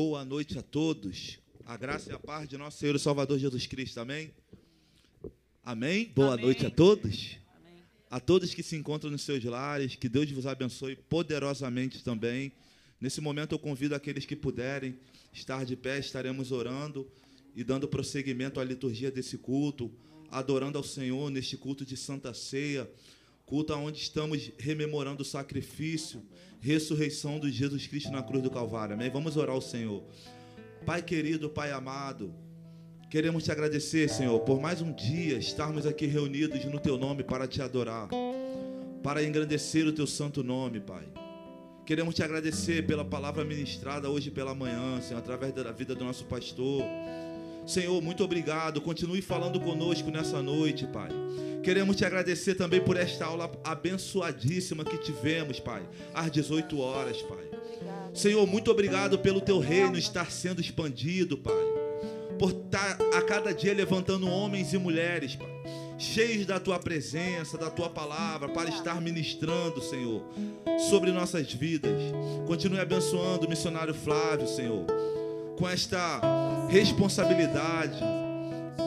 Boa noite a todos. A graça e a paz de nosso Senhor e Salvador Jesus Cristo. Amém? Amém? Boa Amém. noite a todos. Amém. A todos que se encontram nos seus lares, que Deus vos abençoe poderosamente também. Nesse momento eu convido aqueles que puderem estar de pé, estaremos orando e dando prosseguimento à liturgia desse culto, adorando ao Senhor neste culto de Santa Ceia, culto onde estamos rememorando o sacrifício, ressurreição de Jesus Cristo na cruz do Calvário. Amém? Vamos orar ao Senhor. Pai querido, Pai amado, queremos te agradecer, Senhor, por mais um dia estarmos aqui reunidos no teu nome para te adorar, para engrandecer o teu santo nome, Pai. Queremos te agradecer pela palavra ministrada hoje pela manhã, Senhor, através da vida do nosso pastor. Senhor, muito obrigado. Continue falando conosco nessa noite, Pai. Queremos te agradecer também por esta aula abençoadíssima que tivemos, Pai, às 18 horas, Pai. Senhor, muito obrigado pelo teu reino estar sendo expandido, Pai. Por estar a cada dia levantando homens e mulheres, Pai, cheios da tua presença, da tua palavra, para estar ministrando, Senhor, sobre nossas vidas. Continue abençoando o missionário Flávio, Senhor com esta responsabilidade.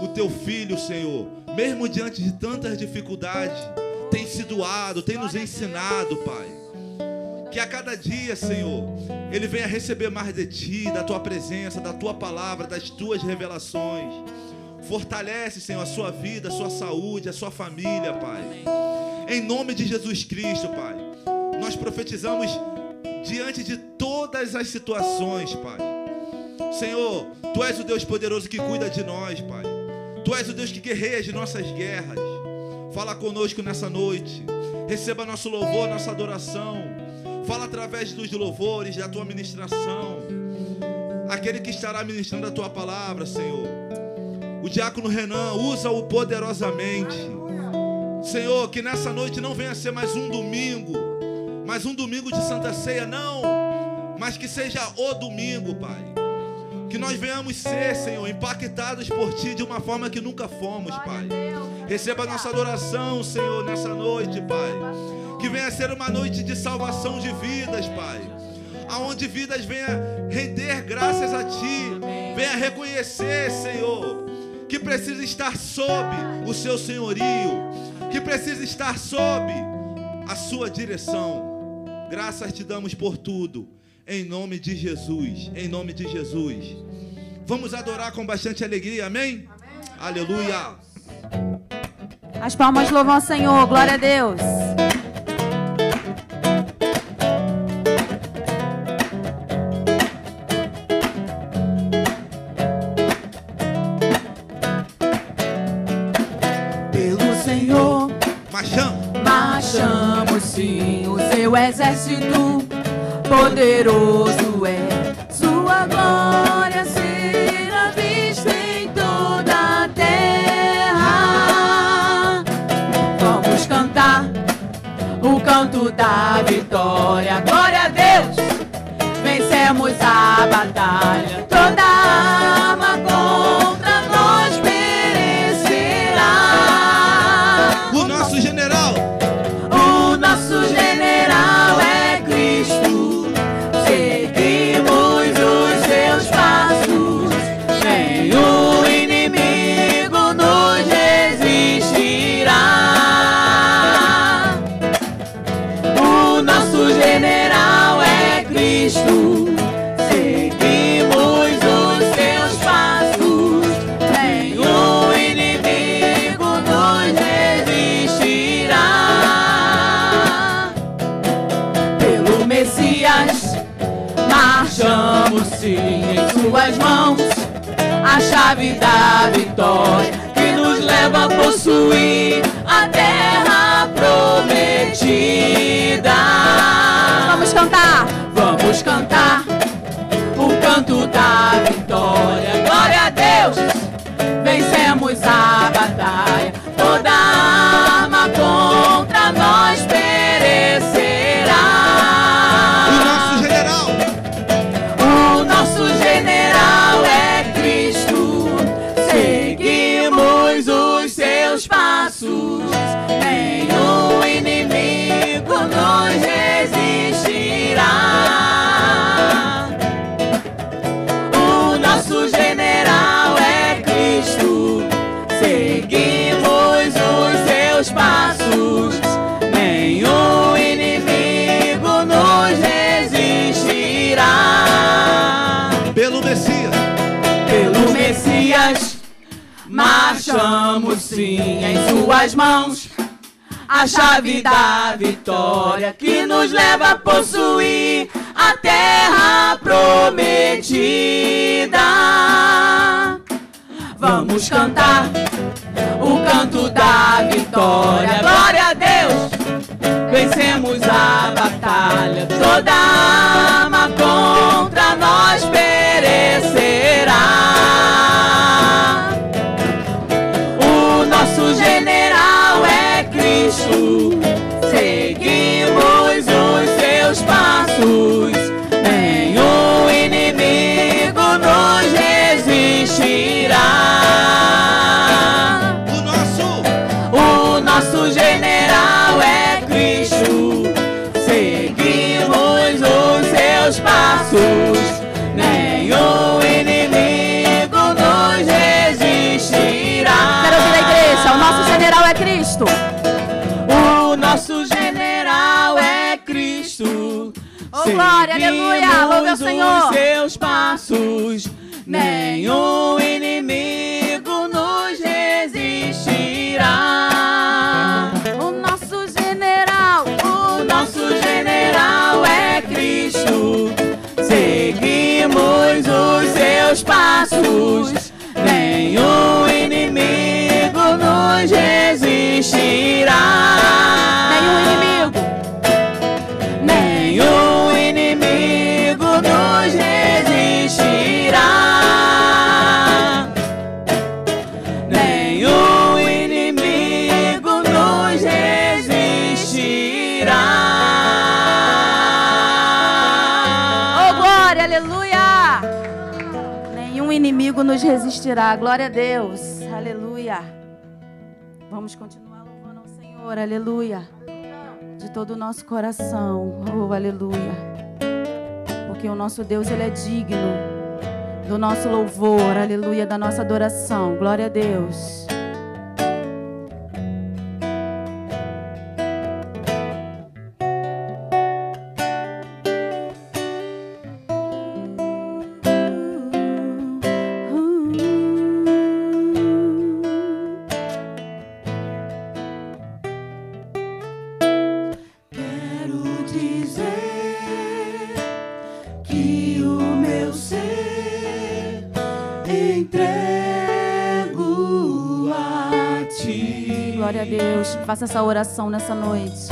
O teu filho, Senhor, mesmo diante de tantas dificuldades, tem se doado, tem nos ensinado, Pai. Que a cada dia, Senhor, ele venha receber mais de ti, da tua presença, da tua palavra, das tuas revelações. Fortalece, Senhor, a sua vida, a sua saúde, a sua família, Pai. Em nome de Jesus Cristo, Pai. Nós profetizamos diante de todas as situações, Pai Senhor, Tu és o Deus poderoso que cuida de nós, Pai. Tu és o Deus que guerreia de nossas guerras. Fala conosco nessa noite. Receba nosso louvor, nossa adoração. Fala através dos louvores, da tua ministração. Aquele que estará ministrando a tua palavra, Senhor. O diácono Renan, usa-o poderosamente. Senhor, que nessa noite não venha ser mais um domingo, mais um domingo de Santa Ceia, não, mas que seja o domingo, Pai que nós venhamos ser, Senhor, impactados por Ti de uma forma que nunca fomos, Pai. Receba nossa adoração, Senhor, nessa noite, Pai. Que venha ser uma noite de salvação de vidas, Pai. Aonde vidas venha render graças a Ti. Venha reconhecer, Senhor, que precisa estar sob o Seu senhorio. Que precisa estar sob a Sua direção. Graças te damos por tudo em nome de Jesus. Em nome de Jesus. Vamos adorar com bastante alegria, amém? amém. Aleluia. As palmas louvam ao Senhor, glória a Deus. Pelo Senhor, marchamos, marchamos sim, o seu exército poderoso Marchamos sim em suas mãos. A chave da vitória que nos leva a possuir a terra prometida. Vamos cantar o canto da vitória. Glória a Deus! Vencemos a batalha. Toda é Senhor. os seus passos. Nenhum inimigo nos resistirá. O nosso general. O nosso general é Cristo. Seguimos os seus passos. Nenhum inimigo nos resistirá. Resistirá. Glória a Deus. Aleluia. Vamos continuar louvando ao Senhor. Aleluia. De todo o nosso coração. Oh, aleluia. Porque o nosso Deus, Ele é digno do nosso louvor. Aleluia. Da nossa adoração. Glória a Deus. Faça essa oração nessa noite.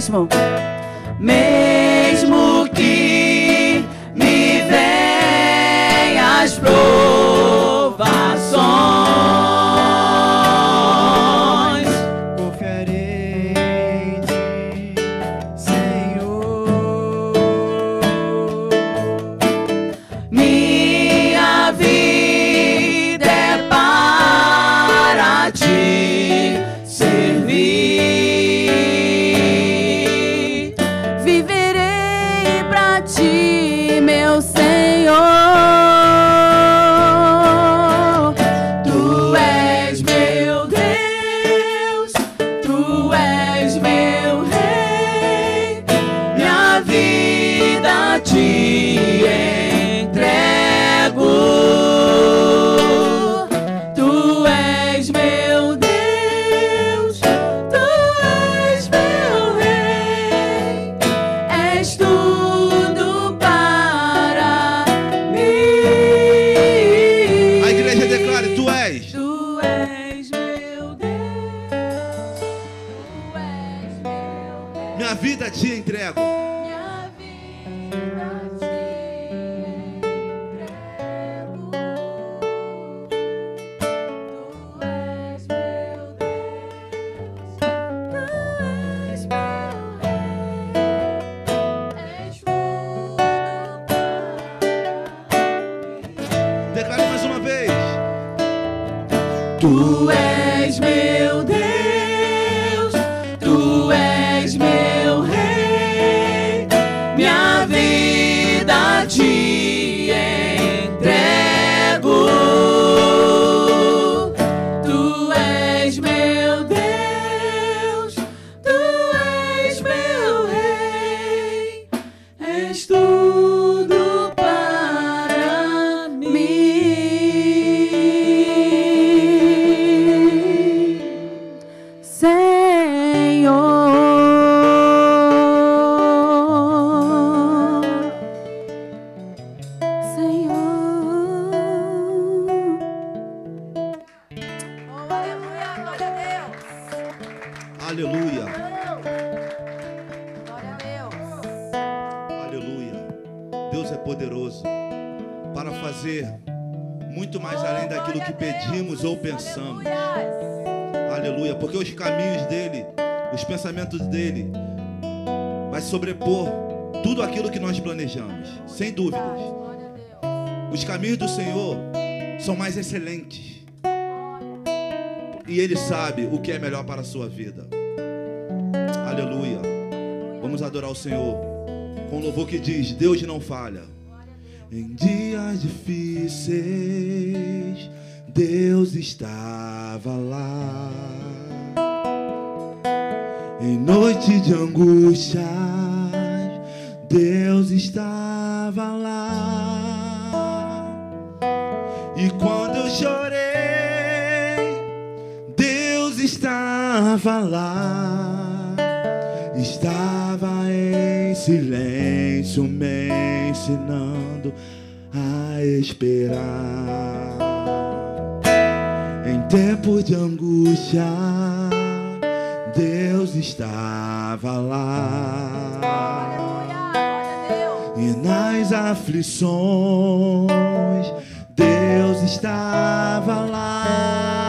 mesmo. sua vida. Aleluia. Vamos adorar o Senhor com louvor que diz: Deus não falha. Em dias difíceis, Deus estava lá. Em noite de angústias, Deus estava lá. E quando eu chorei, estava lá. Estava em silêncio, me ensinando a esperar. Em tempo de angústia, Deus estava lá. E nas aflições, Deus estava lá.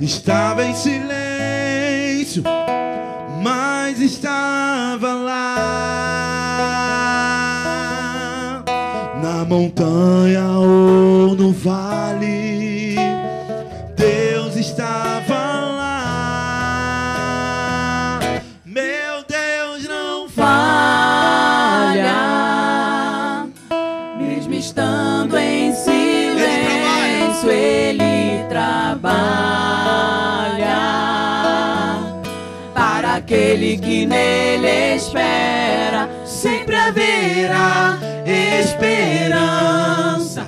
Estava em silêncio, mas estava lá. Na montanha ou no vale, Deus estava lá. Meu Deus não falha, mesmo estando em silêncio, Ele trabalha aquele que nele espera. Sempre haverá esperança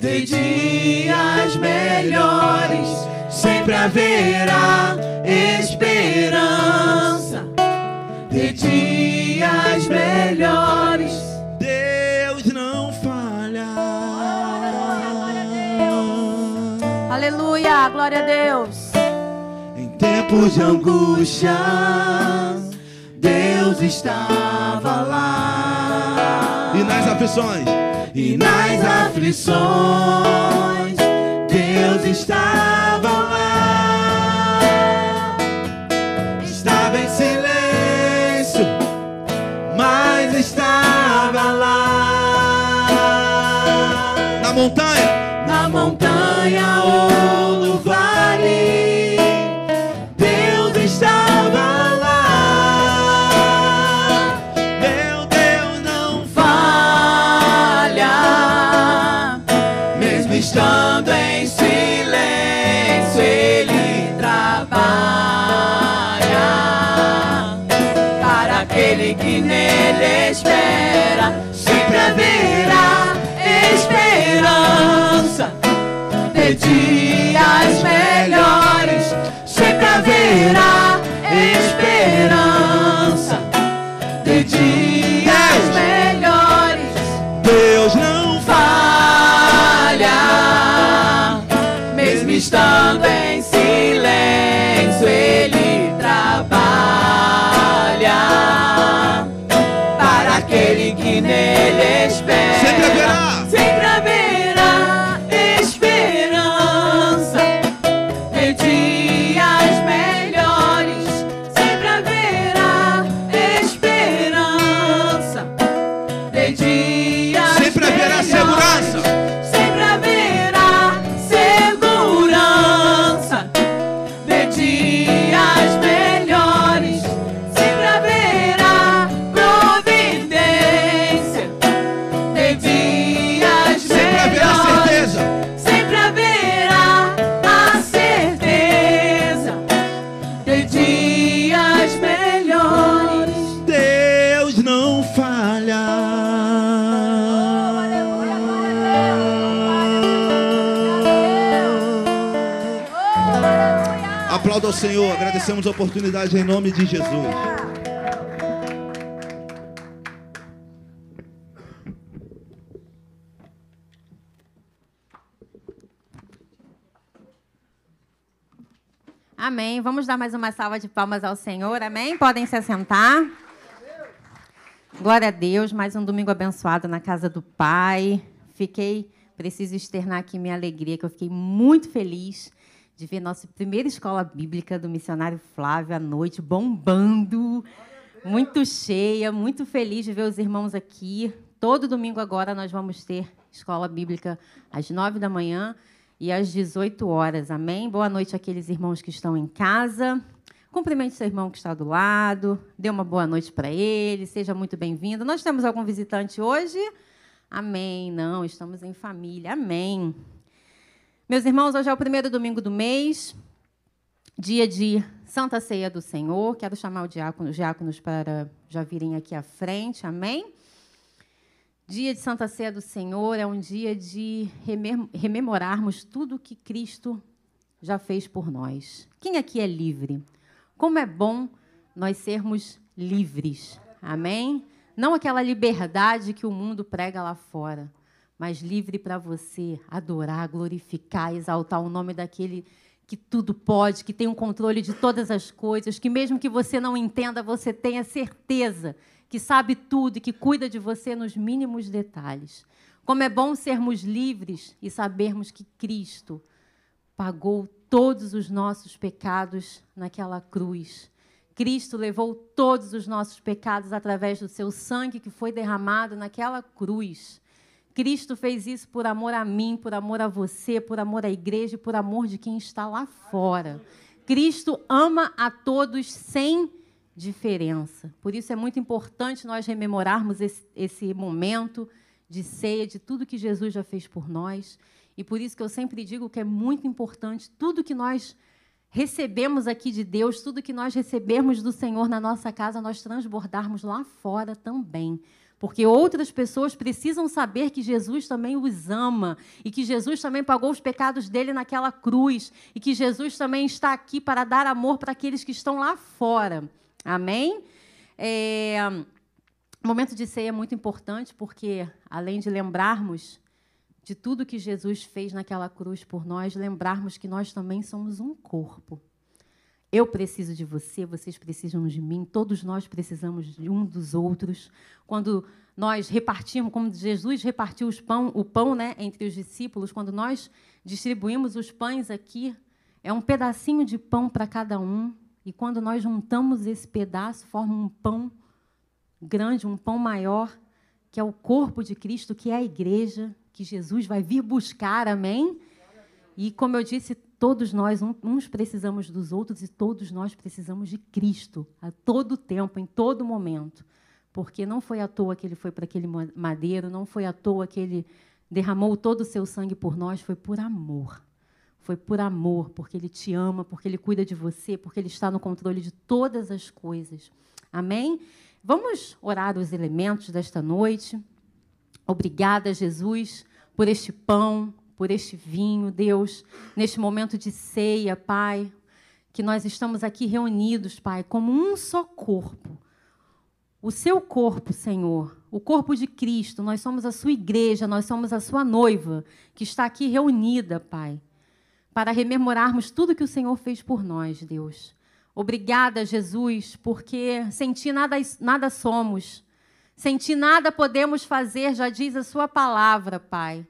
de dias melhores. Sempre haverá esperança de dias melhores. Deus não falha. Aleluia, glória a Deus. Em tempos de angústia, Deus estava lá. E nas aflições, E nas aflições, Deus estava lá. estava em silêncio, mas estava lá. Na montanha, Na montanha ou de oportunidade em nome de Jesus. Amém. Vamos dar mais uma salva de palmas ao Senhor. Amém. Podem se assentar. Glória a Deus. Mais um domingo abençoado na casa do Pai. Fiquei, preciso externar aqui minha alegria, que eu fiquei muito feliz de ver nossa primeira escola bíblica do missionário Flávio à noite bombando. Muito cheia, muito feliz de ver os irmãos aqui. Todo domingo agora nós vamos ter escola bíblica às nove da manhã e às 18 horas. Amém? Boa noite àqueles irmãos que estão em casa. Cumprimente seu irmão que está do lado. Dê uma boa noite para ele. Seja muito bem-vindo. Nós temos algum visitante hoje? Amém. Não, estamos em família. Amém. Meus irmãos, hoje é o primeiro domingo do mês, dia de Santa Ceia do Senhor. Quero chamar o diácono, os diáconos para já virem aqui à frente. Amém? Dia de Santa Ceia do Senhor é um dia de remem- rememorarmos tudo que Cristo já fez por nós. Quem aqui é livre? Como é bom nós sermos livres. Amém? Não aquela liberdade que o mundo prega lá fora, mas livre para você adorar, glorificar, exaltar o nome daquele que tudo pode, que tem o controle de todas as coisas, que mesmo que você não entenda, você tenha certeza que sabe tudo e que cuida de você nos mínimos detalhes. Como é bom sermos livres e sabermos que Cristo pagou todos os nossos pecados naquela cruz. Cristo levou todos os nossos pecados através do seu sangue que foi derramado naquela cruz. Cristo fez isso por amor a mim, por amor a você, por amor à igreja por amor de quem está lá fora. Cristo ama a todos sem diferença. Por isso é muito importante nós rememorarmos esse, esse momento de ceia, de tudo que Jesus já fez por nós. E por isso que eu sempre digo que é muito importante tudo que nós recebemos aqui de Deus, tudo que nós recebemos do Senhor na nossa casa, nós transbordarmos lá fora também. Porque outras pessoas precisam saber que Jesus também os ama e que Jesus também pagou os pecados dele naquela cruz e que Jesus também está aqui para dar amor para aqueles que estão lá fora. Amém? É, o momento de ceia é muito importante porque, além de lembrarmos de tudo que Jesus fez naquela cruz por nós, lembrarmos que nós também somos um corpo. Eu preciso de você, vocês precisam de mim, todos nós precisamos de um dos outros. Quando nós repartimos, como Jesus repartiu pão, o pão né, entre os discípulos, quando nós distribuímos os pães aqui, é um pedacinho de pão para cada um. E quando nós juntamos esse pedaço, forma um pão grande, um pão maior, que é o corpo de Cristo, que é a igreja, que Jesus vai vir buscar, amém? E como eu disse, todos nós, uns precisamos dos outros e todos nós precisamos de Cristo a todo tempo, em todo momento. Porque não foi à toa que ele foi para aquele madeiro, não foi à toa que ele derramou todo o seu sangue por nós, foi por amor. Foi por amor, porque ele te ama, porque ele cuida de você, porque ele está no controle de todas as coisas. Amém? Vamos orar os elementos desta noite. Obrigada, Jesus, por este pão, por este vinho, Deus, neste momento de ceia, Pai, que nós estamos aqui reunidos, Pai, como um só corpo. O seu corpo, Senhor, o corpo de Cristo, nós somos a sua igreja, nós somos a sua noiva, que está aqui reunida, Pai, para rememorarmos tudo que o Senhor fez por nós, Deus. Obrigada, Jesus, porque sem ti nada, nada somos, sem ti nada podemos fazer, já diz a sua palavra, Pai.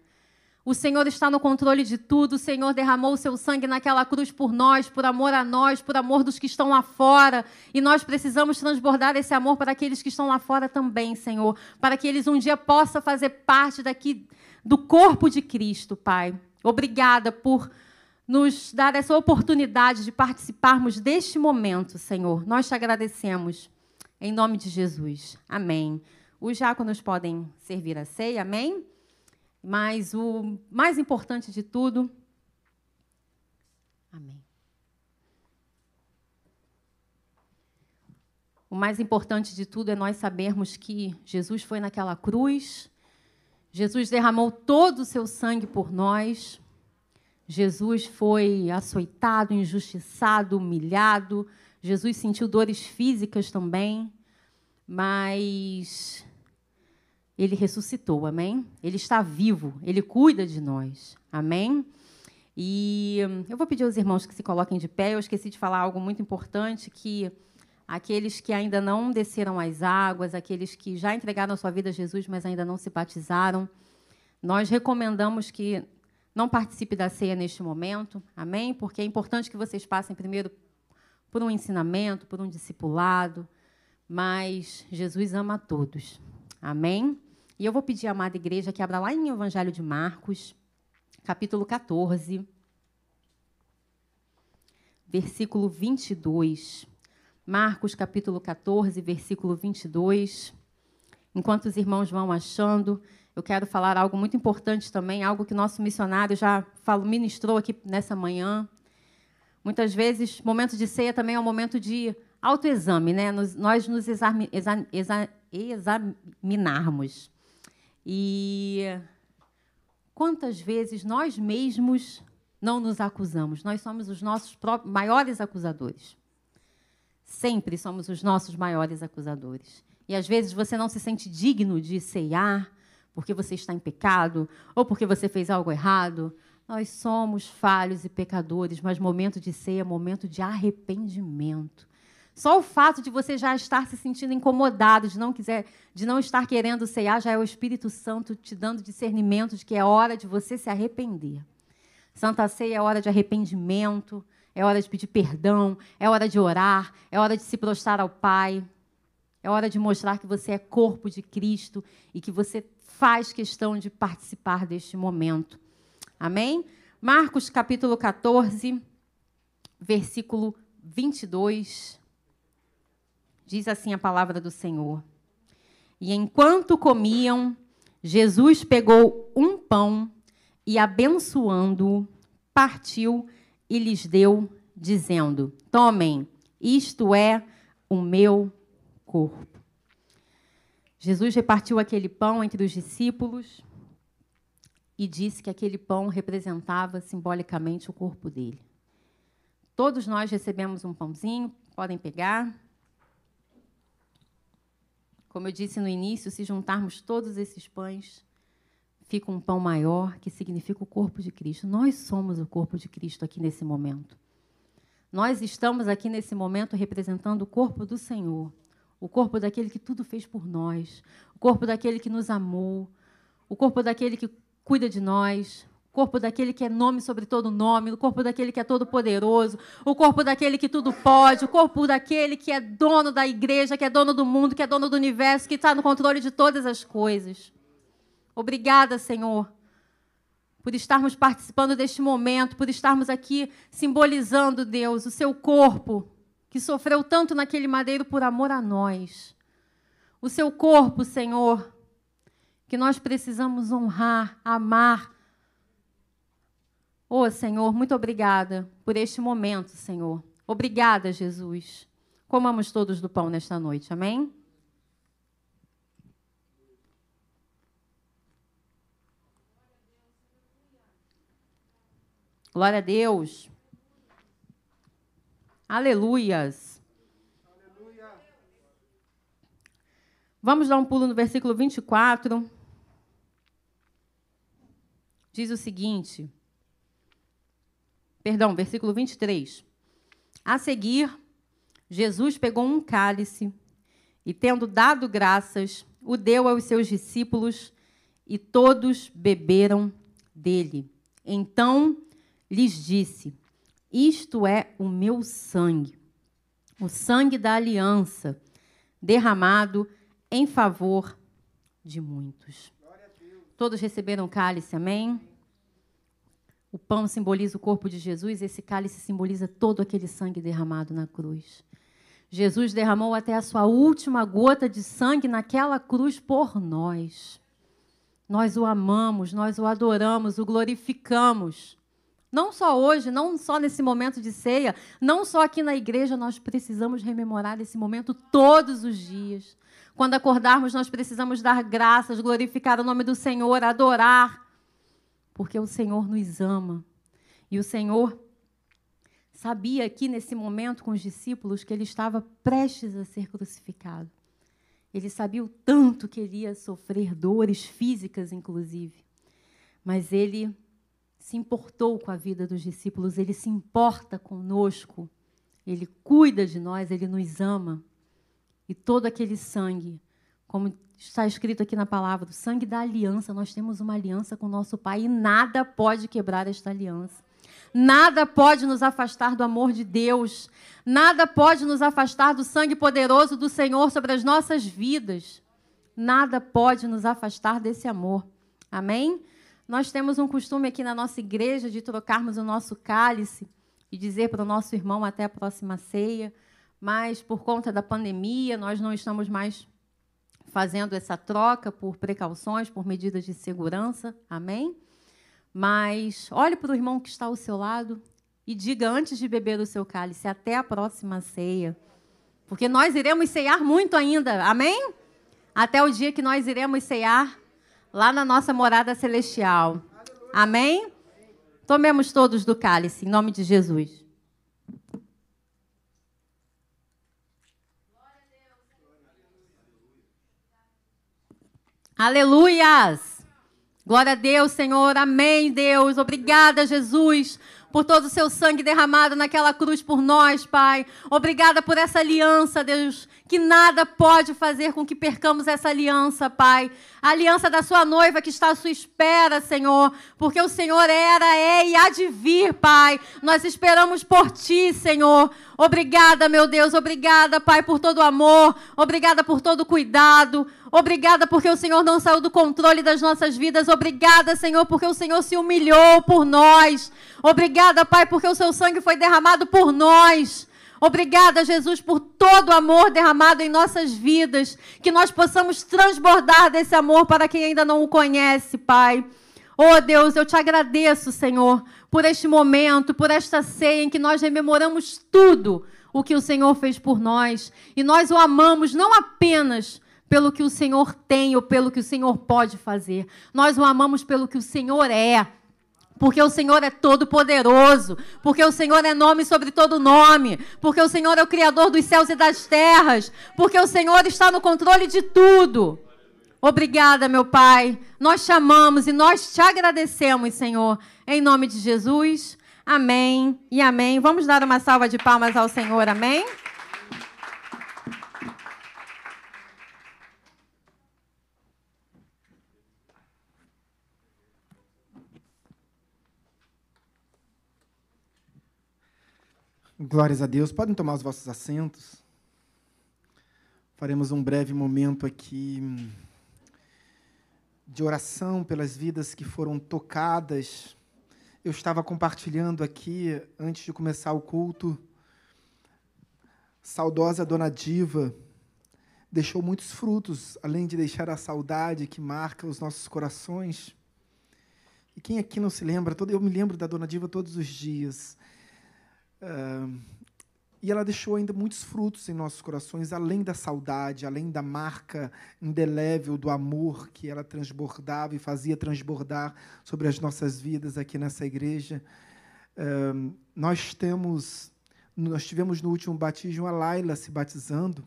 O Senhor está no controle de tudo. O Senhor derramou o seu sangue naquela cruz por nós, por amor a nós, por amor dos que estão lá fora. E nós precisamos transbordar esse amor para aqueles que estão lá fora também, Senhor. Para que eles um dia possam fazer parte daqui do corpo de Cristo, Pai. Obrigada por nos dar essa oportunidade de participarmos deste momento, Senhor. Nós te agradecemos. Em nome de Jesus. Amém. Os diáconos podem servir a ceia, amém? Mas o mais importante de tudo. Amém. O mais importante de tudo é nós sabermos que Jesus foi naquela cruz, Jesus derramou todo o seu sangue por nós, Jesus foi açoitado, injustiçado, humilhado, Jesus sentiu dores físicas também, mas ele ressuscitou, amém? Ele está vivo, ele cuida de nós, amém? E eu vou pedir aos irmãos que se coloquem de pé. Eu esqueci de falar algo muito importante que aqueles que ainda não desceram as águas, aqueles que já entregaram a sua vida a Jesus, mas ainda não se batizaram, nós recomendamos que não participe da ceia neste momento, amém? Porque é importante que vocês passem primeiro por um ensinamento, por um discipulado, mas Jesus ama a todos, amém? E eu vou pedir à amada igreja que abra lá em Evangelho de Marcos, capítulo 14, versículo 22. Marcos, capítulo 14, versículo 22. Enquanto os irmãos vão achando, eu quero falar algo muito importante também, algo que nosso missionário já falou, ministrou aqui nessa manhã. Muitas vezes, momento de ceia também é um momento de autoexame, né? Nos, nós nos exami, exa, exa, examinarmos. E quantas vezes nós mesmos não nos acusamos? Nós somos os nossos maiores acusadores. Sempre somos os nossos maiores acusadores. E às vezes você não se sente digno de ceiar porque você está em pecado ou porque você fez algo errado. Nós somos falhos e pecadores, mas momento de ceia é momento de arrependimento. Só o fato de você já estar se sentindo incomodado, de não quiser, de não estar querendo ceiar, já é o Espírito Santo te dando discernimento de que é hora de você se arrepender. Santa Ceia é hora de arrependimento, é hora de pedir perdão, é hora de orar, é hora de se prostrar ao Pai. É hora de mostrar que você é corpo de Cristo e que você faz questão de participar deste momento. Amém? Marcos capítulo 14, versículo 22. Diz assim a palavra do Senhor. E enquanto comiam, Jesus pegou um pão e, abençoando-o, partiu e lhes deu, dizendo: Tomem, isto é o meu corpo. Jesus repartiu aquele pão entre os discípulos e disse que aquele pão representava simbolicamente o corpo dele. Todos nós recebemos um pãozinho, podem pegar. Como eu disse no início, se juntarmos todos esses pães, fica um pão maior, que significa o corpo de Cristo. Nós somos o corpo de Cristo aqui nesse momento. Nós estamos aqui nesse momento representando o corpo do Senhor, o corpo daquele que tudo fez por nós, o corpo daquele que nos amou, o corpo daquele que cuida de nós, corpo daquele que é nome sobre todo nome, o corpo daquele que é todo poderoso, o corpo daquele que tudo pode, o corpo daquele que é dono da igreja, que é dono do mundo, que é dono do universo, que está no controle de todas as coisas. Obrigada, Senhor, por estarmos participando deste momento, por estarmos aqui simbolizando, Deus, o seu corpo, que sofreu tanto naquele madeiro por amor a nós. O seu corpo, Senhor, que nós precisamos honrar, amar. Oh, Senhor, muito obrigada por este momento, Senhor. Obrigada, Jesus. Comamos todos do pão nesta noite, amém? Glória a Deus. Aleluias. Vamos dar um pulo no versículo 24. Diz o seguinte. Perdão, versículo 23. A seguir, Jesus pegou um cálice e, tendo dado graças, o deu aos seus discípulos e todos beberam dele. Então lhes disse: Isto é o meu sangue, o sangue da aliança, derramado em favor de muitos. Todos receberam cálice, amém? O pão simboliza o corpo de Jesus, esse cálice simboliza todo aquele sangue derramado na cruz. Jesus derramou até a sua última gota de sangue naquela cruz por nós. Nós o amamos, nós o adoramos, o glorificamos. Não só hoje, não só nesse momento de ceia, não só aqui na igreja, nós precisamos rememorar esse momento todos os dias. Quando acordarmos, nós precisamos dar graças, glorificar o nome do Senhor, adorar, porque o Senhor nos ama. E o Senhor sabia aqui nesse momento com os discípulos que ele estava prestes a ser crucificado. Ele sabia o tanto que ele ia sofrer dores físicas, inclusive. Mas ele se importou com a vida dos discípulos, ele se importa conosco, ele cuida de nós, ele nos ama. E todo aquele sangue, como está escrito aqui na palavra, o sangue da aliança, nós temos uma aliança com nosso Pai e nada pode quebrar esta aliança. Nada pode nos afastar do amor de Deus. Nada pode nos afastar do sangue poderoso do Senhor sobre as nossas vidas. Nada pode nos afastar desse amor. Amém? Nós temos um costume aqui na nossa igreja de trocarmos o nosso cálice e dizer para o nosso irmão até a próxima ceia, mas por conta da pandemia, nós não estamos mais fazendo essa troca por precauções, por medidas de segurança. Amém? Mas olhe para o irmão que está ao seu lado e diga antes de beber o seu cálice, até a próxima ceia. Porque nós iremos ceiar muito ainda, amém? Até o dia que nós iremos ceiar lá na nossa morada celestial. Amém? Tomemos todos do cálice, em nome de Jesus. Aleluias! Glória a Deus, Senhor. Amém, Deus. Obrigada, Jesus, por todo o seu sangue derramado naquela cruz por nós, Pai. Obrigada por essa aliança, Deus, que nada pode fazer com que percamos essa aliança, Pai. A aliança da sua noiva que está à sua espera, Senhor, porque o Senhor era, é e há de vir, Pai. Nós esperamos por ti, Senhor. Obrigada, meu Deus. Obrigada, Pai, por todo o amor. Obrigada por todo o cuidado. Obrigada porque o Senhor não saiu do controle das nossas vidas. Obrigada, Senhor, porque o Senhor se humilhou por nós. Obrigada, Pai, porque o seu sangue foi derramado por nós. Obrigada, Jesus, por todo o amor derramado em nossas vidas. Que nós possamos transbordar desse amor para quem ainda não o conhece, Pai. Oh Deus, eu te agradeço, Senhor, por este momento, por esta ceia em que nós rememoramos tudo o que o Senhor fez por nós. E nós o amamos não apenas pelo que o Senhor tem ou pelo que o Senhor pode fazer. Nós o amamos pelo que o Senhor é. Porque o Senhor é todo poderoso, porque o Senhor é nome sobre todo nome, porque o Senhor é o criador dos céus e das terras, porque o Senhor está no controle de tudo. Obrigada, meu Pai. Nós te amamos e nós te agradecemos, Senhor, em nome de Jesus. Amém e amém. Vamos dar uma salva de palmas ao Senhor. Amém. Glórias a Deus. Podem tomar os vossos assentos. Faremos um breve momento aqui hum, de oração pelas vidas que foram tocadas. Eu estava compartilhando aqui, antes de começar o culto, saudosa Dona Diva deixou muitos frutos, além de deixar a saudade que marca os nossos corações. E quem aqui não se lembra? Eu me lembro da Dona Diva todos os dias. E ela deixou ainda muitos frutos em nossos corações, além da saudade, além da marca indelével do amor que ela transbordava e fazia transbordar sobre as nossas vidas aqui nessa igreja. Uh, nós temos, nós tivemos no último batismo a Laila se batizando,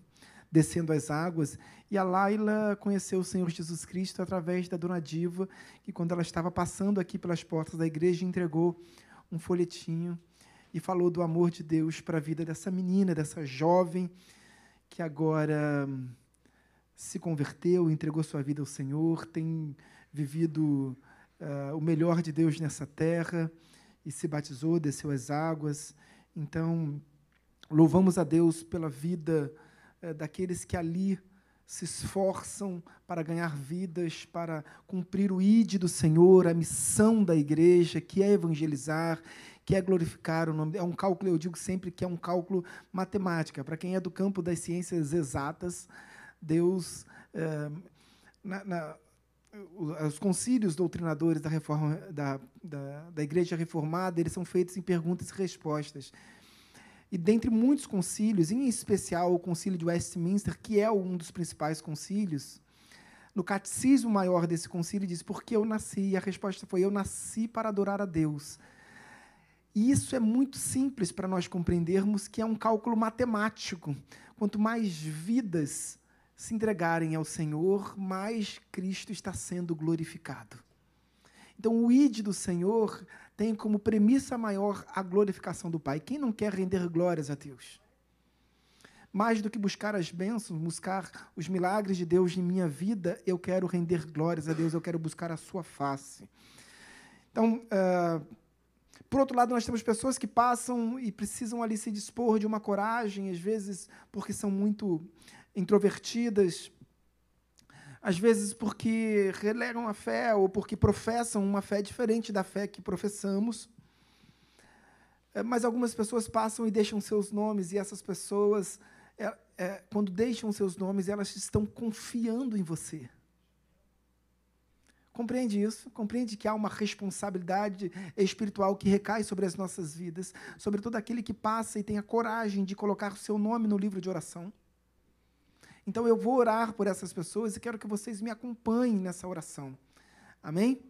descendo as águas, e a Laila conheceu o Senhor Jesus Cristo através da Dona Diva, que quando ela estava passando aqui pelas portas da igreja entregou um folhetinho e falou do amor de Deus para a vida dessa menina, dessa jovem que agora hum, se converteu, entregou sua vida ao Senhor, tem vivido uh, o melhor de Deus nessa terra e se batizou, desceu as águas. Então, louvamos a Deus pela vida uh, daqueles que ali se esforçam para ganhar vidas, para cumprir o ide do Senhor, a missão da igreja, que é evangelizar quer glorificar o nome. É um cálculo, eu digo sempre que é um cálculo matemática. Para quem é do campo das ciências exatas, Deus. É, na, na, os concílios doutrinadores da, reforma, da, da, da Igreja Reformada eles são feitos em perguntas e respostas. E dentre muitos concílios, em especial o concílio de Westminster, que é um dos principais concílios, no catecismo maior desse concílio diz: Por que eu nasci? E a resposta foi: Eu nasci para adorar a Deus. E isso é muito simples para nós compreendermos que é um cálculo matemático. Quanto mais vidas se entregarem ao Senhor, mais Cristo está sendo glorificado. Então, o id do Senhor tem como premissa maior a glorificação do Pai. Quem não quer render glórias a Deus? Mais do que buscar as bênçãos, buscar os milagres de Deus em minha vida, eu quero render glórias a Deus, eu quero buscar a Sua face. Então, uh, por outro lado, nós temos pessoas que passam e precisam ali se dispor de uma coragem, às vezes porque são muito introvertidas, às vezes porque relegam a fé ou porque professam uma fé diferente da fé que professamos. É, mas algumas pessoas passam e deixam seus nomes, e essas pessoas, é, é, quando deixam seus nomes, elas estão confiando em você Compreende isso? Compreende que há uma responsabilidade espiritual que recai sobre as nossas vidas, sobre todo aquele que passa e tem a coragem de colocar o seu nome no livro de oração? Então eu vou orar por essas pessoas e quero que vocês me acompanhem nessa oração. Amém?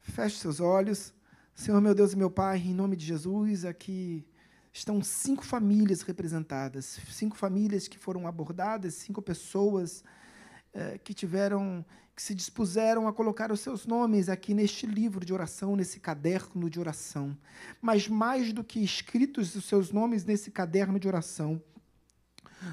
Feche seus olhos. Senhor meu Deus e meu Pai, em nome de Jesus, aqui estão cinco famílias representadas, cinco famílias que foram abordadas, cinco pessoas eh, que tiveram, que se dispuseram a colocar os seus nomes aqui neste livro de oração, nesse caderno de oração. Mas mais do que escritos os seus nomes nesse caderno de oração,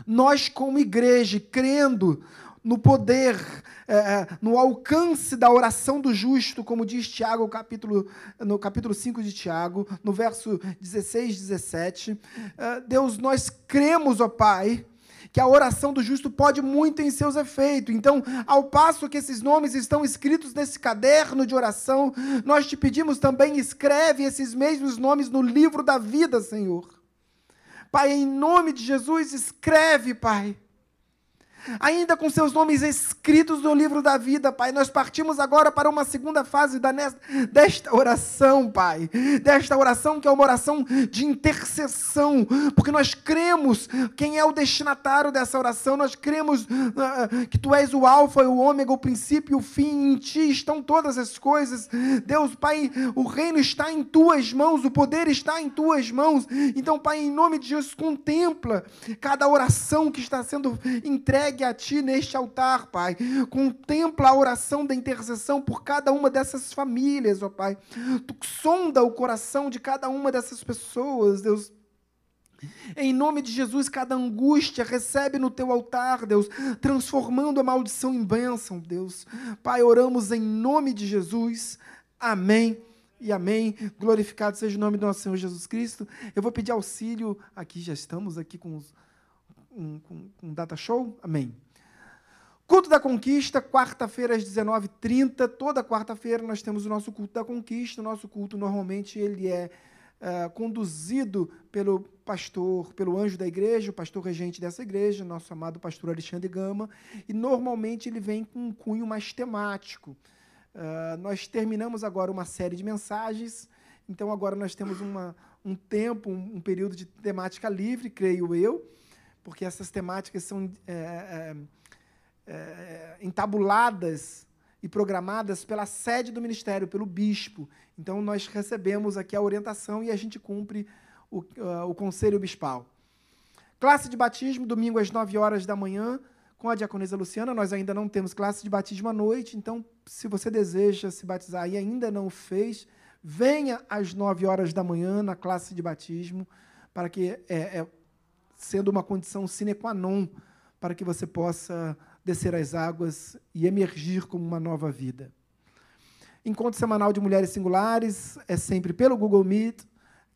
nós, como igreja, crendo no poder, é, no alcance da oração do justo, como diz Tiago, capítulo, no capítulo 5 de Tiago, no verso 16, 17. É, Deus, nós cremos, ó Pai, que a oração do justo pode muito em seus efeitos. Então, ao passo que esses nomes estão escritos nesse caderno de oração, nós te pedimos também, escreve esses mesmos nomes no livro da vida, Senhor. Pai, em nome de Jesus, escreve, Pai. Ainda com seus nomes escritos no livro da vida, Pai, nós partimos agora para uma segunda fase da, desta oração, Pai. Desta oração que é uma oração de intercessão, porque nós cremos quem é o destinatário dessa oração, nós cremos uh, que Tu és o Alfa e o Ômega, o princípio e o fim, em Ti estão todas as coisas. Deus, Pai, o reino está em Tuas mãos, o poder está em Tuas mãos. Então, Pai, em nome de Jesus, contempla cada oração que está sendo entregue entregue a Ti neste altar, Pai. Contempla a oração da intercessão por cada uma dessas famílias, ó Pai. Tu sonda o coração de cada uma dessas pessoas, Deus. Em nome de Jesus, cada angústia recebe no teu altar, Deus, transformando a maldição em bênção, Deus. Pai, oramos em nome de Jesus. Amém e amém. Glorificado seja o nome do nosso Senhor Jesus Cristo. Eu vou pedir auxílio aqui, já estamos aqui com os um, um data show? Amém. Culto da Conquista, quarta-feira às 19h30. Toda quarta-feira nós temos o nosso culto da Conquista. O nosso culto normalmente ele é uh, conduzido pelo pastor, pelo anjo da igreja, o pastor regente dessa igreja, nosso amado pastor Alexandre Gama. E normalmente ele vem com um cunho mais temático. Uh, nós terminamos agora uma série de mensagens. Então agora nós temos uma, um tempo, um, um período de temática livre, creio eu porque essas temáticas são é, é, é, entabuladas e programadas pela sede do ministério, pelo bispo. Então, nós recebemos aqui a orientação e a gente cumpre o, uh, o conselho bispal. Classe de batismo, domingo às 9 horas da manhã, com a diaconisa Luciana. Nós ainda não temos classe de batismo à noite, então, se você deseja se batizar e ainda não fez, venha às 9 horas da manhã na classe de batismo, para que é, é, sendo uma condição sine qua non para que você possa descer as águas e emergir como uma nova vida. Encontro semanal de mulheres singulares é sempre pelo Google Meet,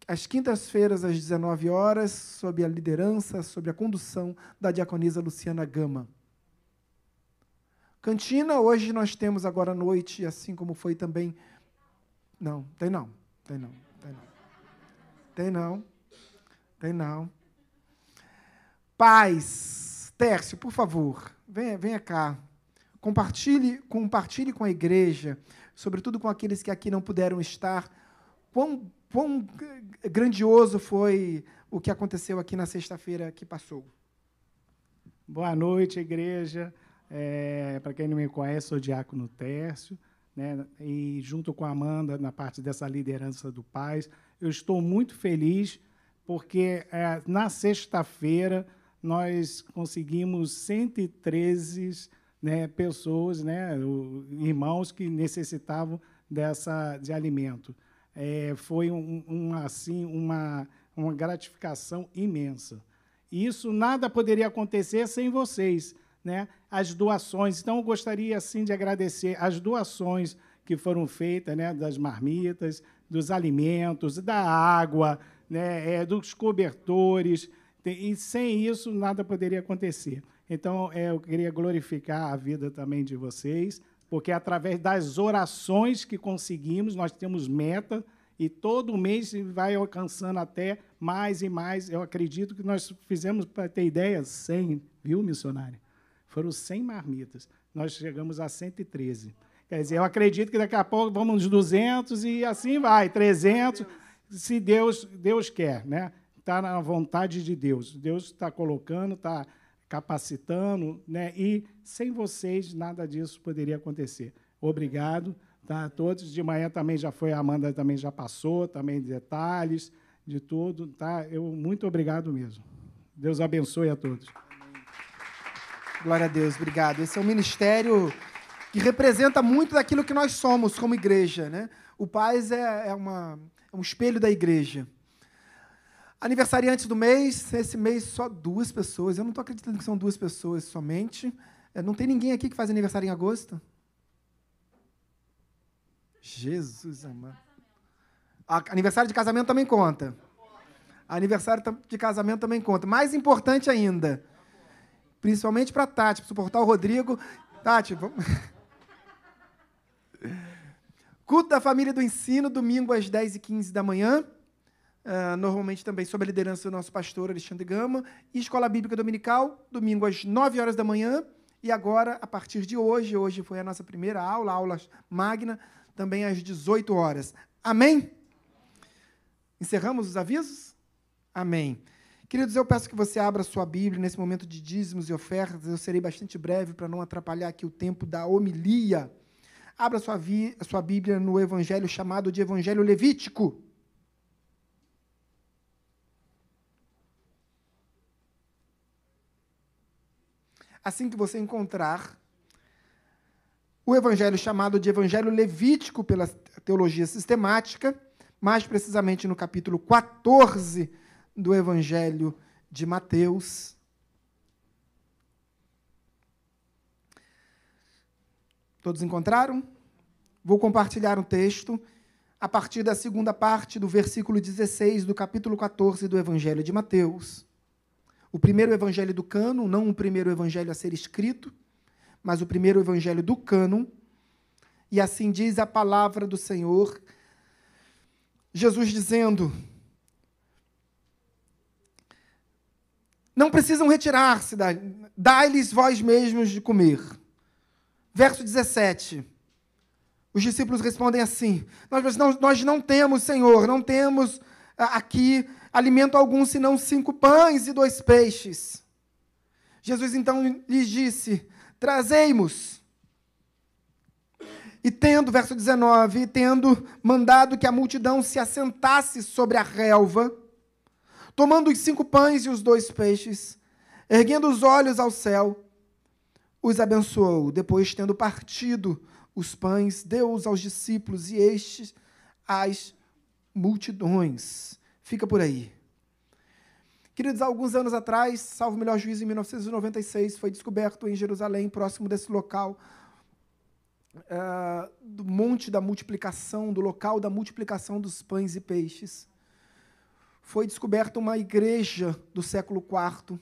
às quintas-feiras às 19 horas, sob a liderança, sob a condução da diaconisa Luciana Gama. Cantina, hoje nós temos agora à noite, assim como foi também. Não, tem não, tem não, tem não. Tem não, tem não. Paz. Tércio, por favor, venha, venha cá. Compartilhe, compartilhe com a igreja, sobretudo com aqueles que aqui não puderam estar, quão, quão grandioso foi o que aconteceu aqui na sexta-feira que passou. Boa noite, igreja. É, Para quem não me conhece, sou Diácono Tércio, né, e junto com a Amanda, na parte dessa liderança do Paz, eu estou muito feliz, porque é, na sexta-feira nós conseguimos 113 né, pessoas, né, irmãos que necessitavam dessa de alimento. É, foi um, um, assim uma, uma gratificação imensa. Isso nada poderia acontecer sem vocês, né? As doações. Então, eu gostaria assim de agradecer as doações que foram feitas, né, das marmitas, dos alimentos, da água, né, é, dos cobertores, e sem isso, nada poderia acontecer. Então, é, eu queria glorificar a vida também de vocês, porque através das orações que conseguimos, nós temos meta, e todo mês vai alcançando até mais e mais. Eu acredito que nós fizemos, para ter ideia, 100, viu, missionária? Foram 100 marmitas. Nós chegamos a 113. Quer dizer, eu acredito que daqui a pouco vamos uns 200 e assim vai, 300, se Deus, Deus quer, né? Está na vontade de Deus. Deus está colocando, está capacitando, né? E sem vocês nada disso poderia acontecer. Obrigado, tá? A todos de manhã também já foi, a Amanda também já passou, também detalhes de tudo, tá? Eu muito obrigado mesmo. Deus abençoe a todos. Glória a Deus, obrigado. Esse é um ministério que representa muito daquilo que nós somos como igreja. Né? O Paz é, é, uma, é um espelho da igreja. Aniversariantes do mês, esse mês só duas pessoas. Eu não estou acreditando que são duas pessoas somente. É, não tem ninguém aqui que faz aniversário em agosto? Jesus amado. Aniversário de casamento também conta. Aniversário de casamento também conta. Mais importante ainda, principalmente para Tati, para suportar o Rodrigo. Tati, vamos. Culto da Família do Ensino, domingo às 10h15 da manhã. Uh, normalmente também sob a liderança do nosso pastor Alexandre Gama. E Escola Bíblica Dominical, domingo às 9 horas da manhã. E agora, a partir de hoje, hoje foi a nossa primeira aula, aula magna, também às 18 horas. Amém? Encerramos os avisos? Amém. Queridos, eu peço que você abra sua Bíblia nesse momento de dízimos e ofertas. Eu serei bastante breve para não atrapalhar aqui o tempo da homilia. Abra sua, vi, sua Bíblia no Evangelho chamado de Evangelho Levítico. Assim que você encontrar o Evangelho chamado de Evangelho Levítico pela teologia sistemática, mais precisamente no capítulo 14 do Evangelho de Mateus. Todos encontraram? Vou compartilhar um texto a partir da segunda parte do versículo 16 do capítulo 14 do Evangelho de Mateus. O primeiro evangelho do cânon, não o primeiro evangelho a ser escrito, mas o primeiro evangelho do cânon. E assim diz a palavra do Senhor, Jesus dizendo: Não precisam retirar-se, dai-lhes vós mesmos de comer. Verso 17. Os discípulos respondem assim: Nós não, nós não temos, Senhor, não temos aqui alimento algum senão cinco pães e dois peixes. Jesus então lhes disse: Trazei-mos. E tendo, verso 19, tendo mandado que a multidão se assentasse sobre a relva, tomando os cinco pães e os dois peixes, erguendo os olhos ao céu, os abençoou. Depois, tendo partido os pães, deu-os aos discípulos e estes às multidões. Fica por aí. Queridos, alguns anos atrás, salvo melhor juízo, em 1996, foi descoberto em Jerusalém, próximo desse local, uh, do monte da multiplicação, do local da multiplicação dos pães e peixes. Foi descoberta uma igreja do século IV,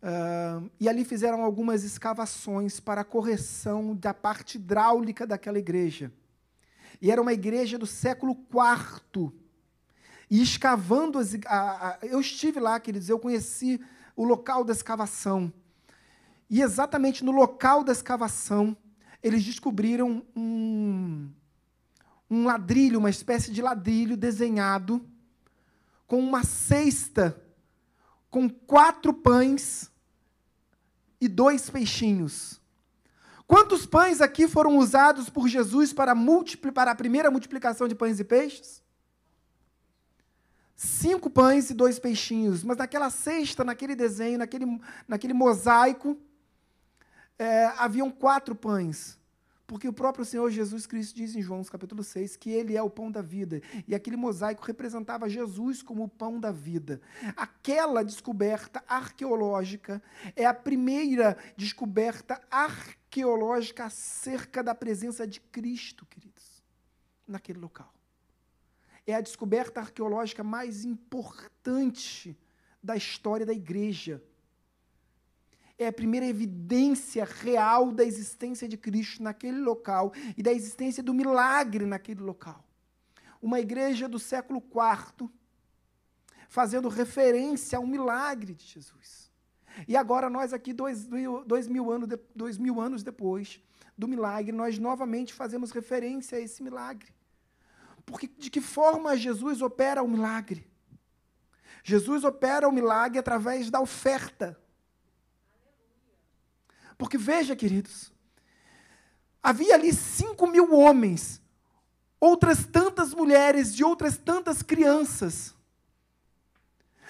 Uh, e ali fizeram algumas escavações para a correção da parte hidráulica daquela igreja. E era uma igreja do século IV. E escavando, as, a, a, eu estive lá, queridos, eu conheci o local da escavação. E exatamente no local da escavação, eles descobriram um, um ladrilho, uma espécie de ladrilho desenhado com uma cesta com quatro pães e dois peixinhos. Quantos pães aqui foram usados por Jesus para, para a primeira multiplicação de pães e peixes? Cinco pães e dois peixinhos. Mas naquela cesta, naquele desenho, naquele, naquele mosaico, é, haviam quatro pães. Porque o próprio Senhor Jesus Cristo diz em João capítulo 6 que ele é o pão da vida. E aquele mosaico representava Jesus como o pão da vida. Aquela descoberta arqueológica é a primeira descoberta arqueológica acerca da presença de Cristo, queridos, naquele local. É a descoberta arqueológica mais importante da história da igreja é a primeira evidência real da existência de Cristo naquele local e da existência do milagre naquele local. Uma igreja do século IV, fazendo referência ao milagre de Jesus. E agora nós aqui, dois dois mil, anos, de- dois mil anos depois do milagre, nós novamente fazemos referência a esse milagre. Porque de que forma Jesus opera o milagre? Jesus opera o milagre através da oferta. Porque veja, queridos, havia ali cinco mil homens, outras tantas mulheres e outras tantas crianças.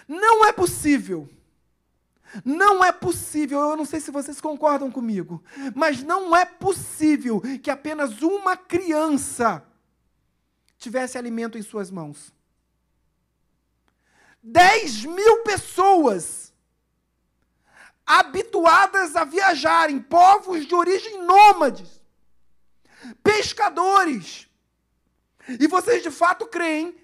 Não é possível. Não é possível, eu não sei se vocês concordam comigo, mas não é possível que apenas uma criança tivesse alimento em suas mãos. 10 mil pessoas habituadas a viajarem, povos de origem nômades, pescadores. E vocês de fato creem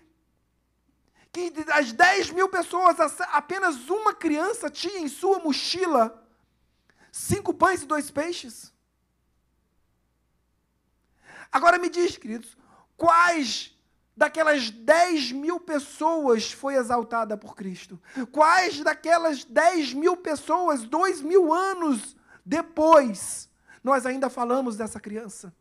que das 10 mil pessoas, as- apenas uma criança tinha em sua mochila cinco pães e dois peixes? Agora me diz, queridos, quais daquelas 10 mil pessoas foi exaltada por Cristo? Quais daquelas 10 mil pessoas, dois mil anos depois, nós ainda falamos dessa criança?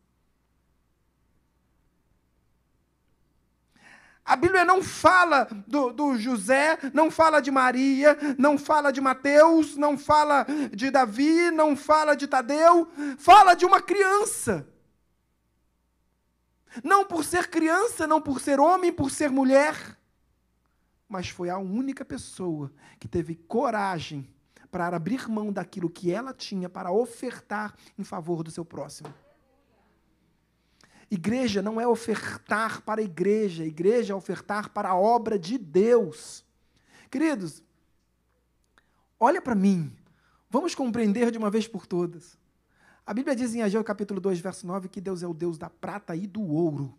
A Bíblia não fala do, do José, não fala de Maria, não fala de Mateus, não fala de Davi, não fala de Tadeu, fala de uma criança. Não por ser criança, não por ser homem, por ser mulher, mas foi a única pessoa que teve coragem para abrir mão daquilo que ela tinha para ofertar em favor do seu próximo. Igreja não é ofertar para a igreja, igreja é ofertar para a obra de Deus. Queridos, olha para mim, vamos compreender de uma vez por todas. A Bíblia diz em Ageu capítulo 2, verso 9, que Deus é o Deus da prata e do ouro.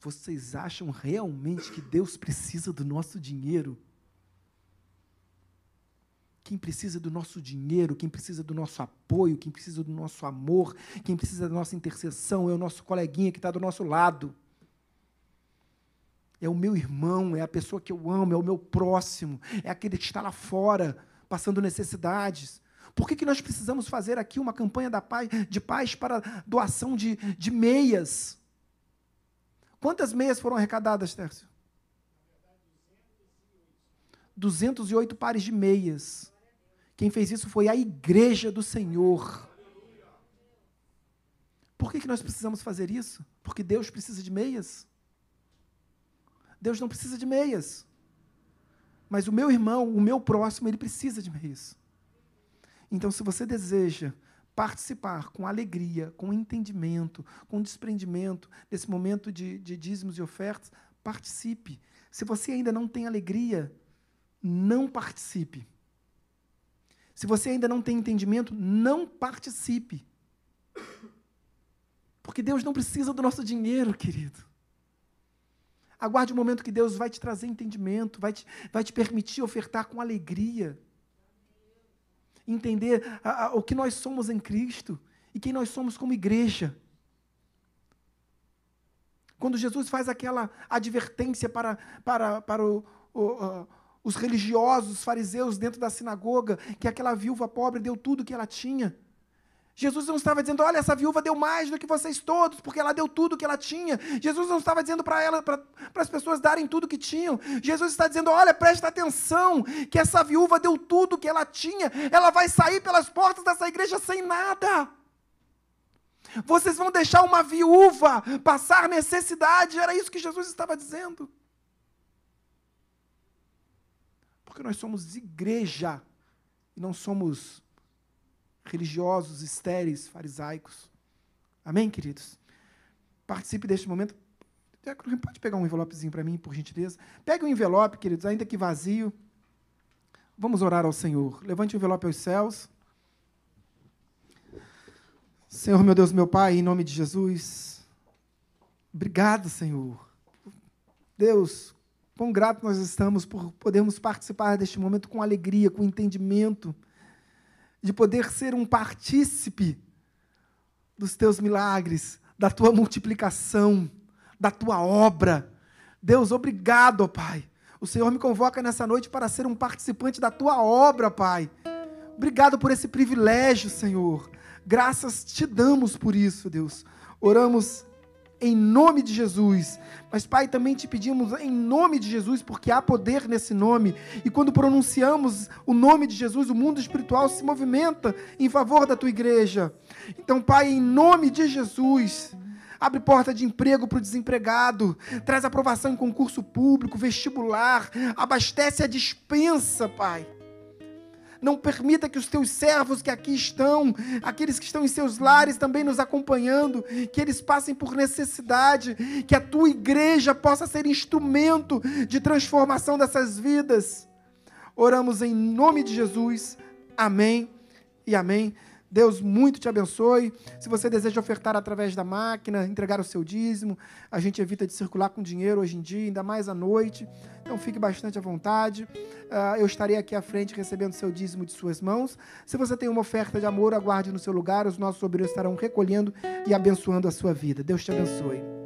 Vocês acham realmente que Deus precisa do nosso dinheiro? Quem precisa do nosso dinheiro, quem precisa do nosso apoio, quem precisa do nosso amor, quem precisa da nossa intercessão é o nosso coleguinha que está do nosso lado. É o meu irmão, é a pessoa que eu amo, é o meu próximo, é aquele que está lá fora, passando necessidades. Por que, que nós precisamos fazer aqui uma campanha da paz, de paz para doação de, de meias? Quantas meias foram arrecadadas, Tércio? 208 pares de meias. Quem fez isso foi a igreja do Senhor. Por que, que nós precisamos fazer isso? Porque Deus precisa de meias? Deus não precisa de meias. Mas o meu irmão, o meu próximo, ele precisa de meias. Então, se você deseja participar com alegria, com entendimento, com desprendimento desse momento de, de dízimos e ofertas, participe. Se você ainda não tem alegria, não participe. Se você ainda não tem entendimento, não participe. Porque Deus não precisa do nosso dinheiro, querido. Aguarde o momento que Deus vai te trazer entendimento, vai te, vai te permitir ofertar com alegria. Entender a, a, o que nós somos em Cristo e quem nós somos como igreja. Quando Jesus faz aquela advertência para, para, para o, o, uh, os religiosos, os fariseus dentro da sinagoga, que aquela viúva pobre deu tudo que ela tinha. Jesus não estava dizendo, olha, essa viúva deu mais do que vocês todos, porque ela deu tudo que ela tinha. Jesus não estava dizendo para ela, para as pessoas darem tudo que tinham. Jesus está dizendo, olha, presta atenção, que essa viúva deu tudo que ela tinha. Ela vai sair pelas portas dessa igreja sem nada. Vocês vão deixar uma viúva passar necessidade. Era isso que Jesus estava dizendo. Porque nós somos igreja e não somos religiosos, estéreis, farisaicos. Amém, queridos? Participe deste momento. Pode pegar um envelopezinho para mim, por gentileza? Pegue um envelope, queridos, ainda que vazio. Vamos orar ao Senhor. Levante o envelope aos céus. Senhor, meu Deus, meu Pai, em nome de Jesus. Obrigado, Senhor. Deus, quão grato nós estamos por podermos participar deste momento com alegria, com entendimento de poder ser um partícipe dos teus milagres, da tua multiplicação, da tua obra. Deus, obrigado, Pai. O Senhor me convoca nessa noite para ser um participante da tua obra, Pai. Obrigado por esse privilégio, Senhor. Graças te damos por isso, Deus. Oramos em nome de Jesus. Mas, Pai, também te pedimos em nome de Jesus, porque há poder nesse nome. E quando pronunciamos o nome de Jesus, o mundo espiritual se movimenta em favor da tua igreja. Então, Pai, em nome de Jesus. Abre porta de emprego para o desempregado, traz aprovação em concurso público, vestibular, abastece a dispensa, Pai. Não permita que os teus servos que aqui estão, aqueles que estão em seus lares também nos acompanhando, que eles passem por necessidade, que a tua igreja possa ser instrumento de transformação dessas vidas. Oramos em nome de Jesus. Amém e amém. Deus muito te abençoe. Se você deseja ofertar através da máquina, entregar o seu dízimo, a gente evita de circular com dinheiro hoje em dia, ainda mais à noite. Então fique bastante à vontade. Uh, eu estarei aqui à frente recebendo seu dízimo de suas mãos. Se você tem uma oferta de amor, aguarde no seu lugar. Os nossos obreiros estarão recolhendo e abençoando a sua vida. Deus te abençoe.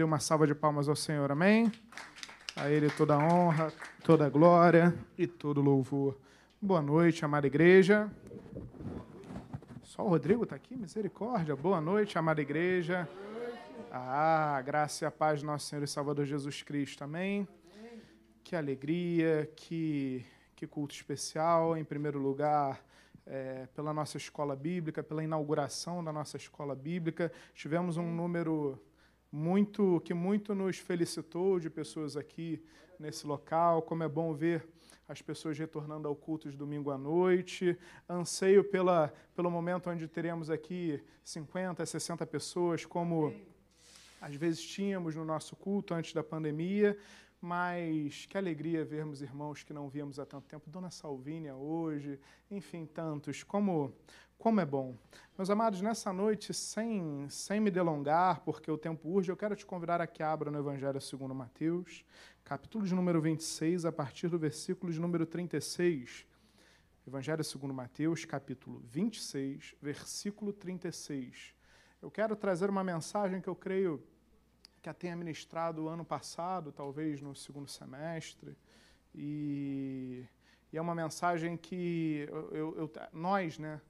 Dê uma salva de palmas ao Senhor, amém? A Ele toda a honra, toda a glória e todo louvor. Boa noite, amada igreja. Só o Rodrigo está aqui, misericórdia. Boa noite, amada igreja. Ah, graça e a paz do nosso Senhor e Salvador Jesus Cristo, amém? Que alegria, que, que culto especial. Em primeiro lugar, é, pela nossa escola bíblica, pela inauguração da nossa escola bíblica. Tivemos um número muito que muito nos felicitou de pessoas aqui nesse local. Como é bom ver as pessoas retornando ao culto de domingo à noite. Anseio pela, pelo momento onde teremos aqui 50, 60 pessoas, como às vezes tínhamos no nosso culto antes da pandemia. Mas que alegria vermos irmãos que não víamos há tanto tempo. Dona Salvínia hoje, enfim, tantos. Como, como é bom. Meus amados, nessa noite, sem, sem me delongar, porque o tempo urge, eu quero te convidar a que abra no Evangelho segundo Mateus, capítulo de número 26, a partir do versículo de número 36. Evangelho segundo Mateus, capítulo 26, versículo 36. Eu quero trazer uma mensagem que eu creio que a tenha ministrado ano passado, talvez no segundo semestre, e, e é uma mensagem que eu, eu, nós, né,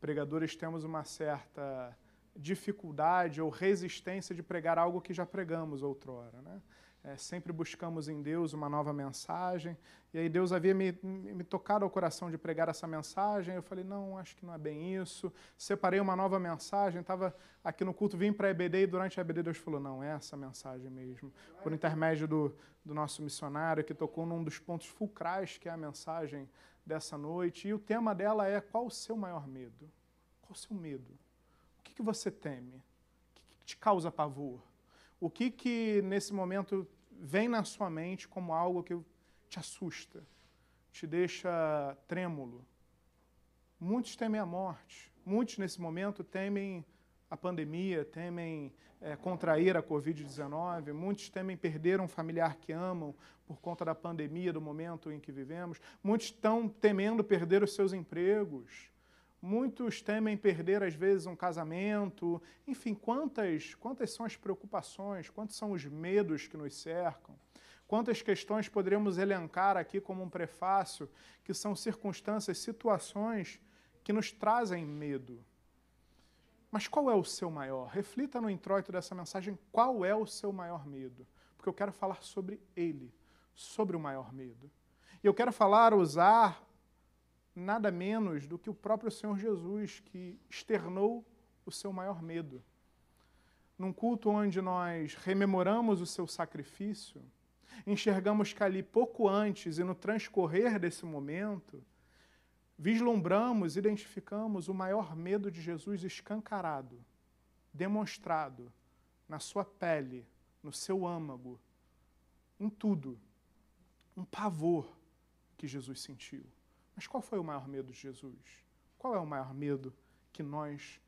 pregadores temos uma certa dificuldade ou resistência de pregar algo que já pregamos outrora. Né? É, sempre buscamos em Deus uma nova mensagem, e aí Deus havia me, me tocado ao coração de pregar essa mensagem, eu falei, não, acho que não é bem isso, separei uma nova mensagem, estava aqui no culto, vim para a EBD, e durante a EBD Deus falou, não, é essa mensagem mesmo, por intermédio do, do nosso missionário, que tocou num dos pontos fulcrais, que é a mensagem dessa noite. E o tema dela é: qual o seu maior medo? Qual o seu medo? O que, que você teme? O que, que te causa pavor? O que, que nesse momento vem na sua mente como algo que te assusta, te deixa trêmulo? Muitos temem a morte. Muitos nesse momento temem a pandemia, temem é, contrair a Covid-19, muitos temem perder um familiar que amam por conta da pandemia, do momento em que vivemos, muitos estão temendo perder os seus empregos, Muitos temem perder, às vezes, um casamento. Enfim, quantas, quantas são as preocupações, quantos são os medos que nos cercam? Quantas questões poderíamos elencar aqui como um prefácio, que são circunstâncias, situações que nos trazem medo. Mas qual é o seu maior? Reflita no introito dessa mensagem qual é o seu maior medo. Porque eu quero falar sobre ele, sobre o maior medo. E eu quero falar, usar nada menos do que o próprio Senhor Jesus, que externou o seu maior medo. Num culto onde nós rememoramos o seu sacrifício, enxergamos que ali pouco antes e no transcorrer desse momento, vislumbramos, identificamos o maior medo de Jesus escancarado, demonstrado na sua pele, no seu âmago, em tudo. Um pavor que Jesus sentiu. Mas qual foi o maior medo de Jesus? Qual é o maior medo que nós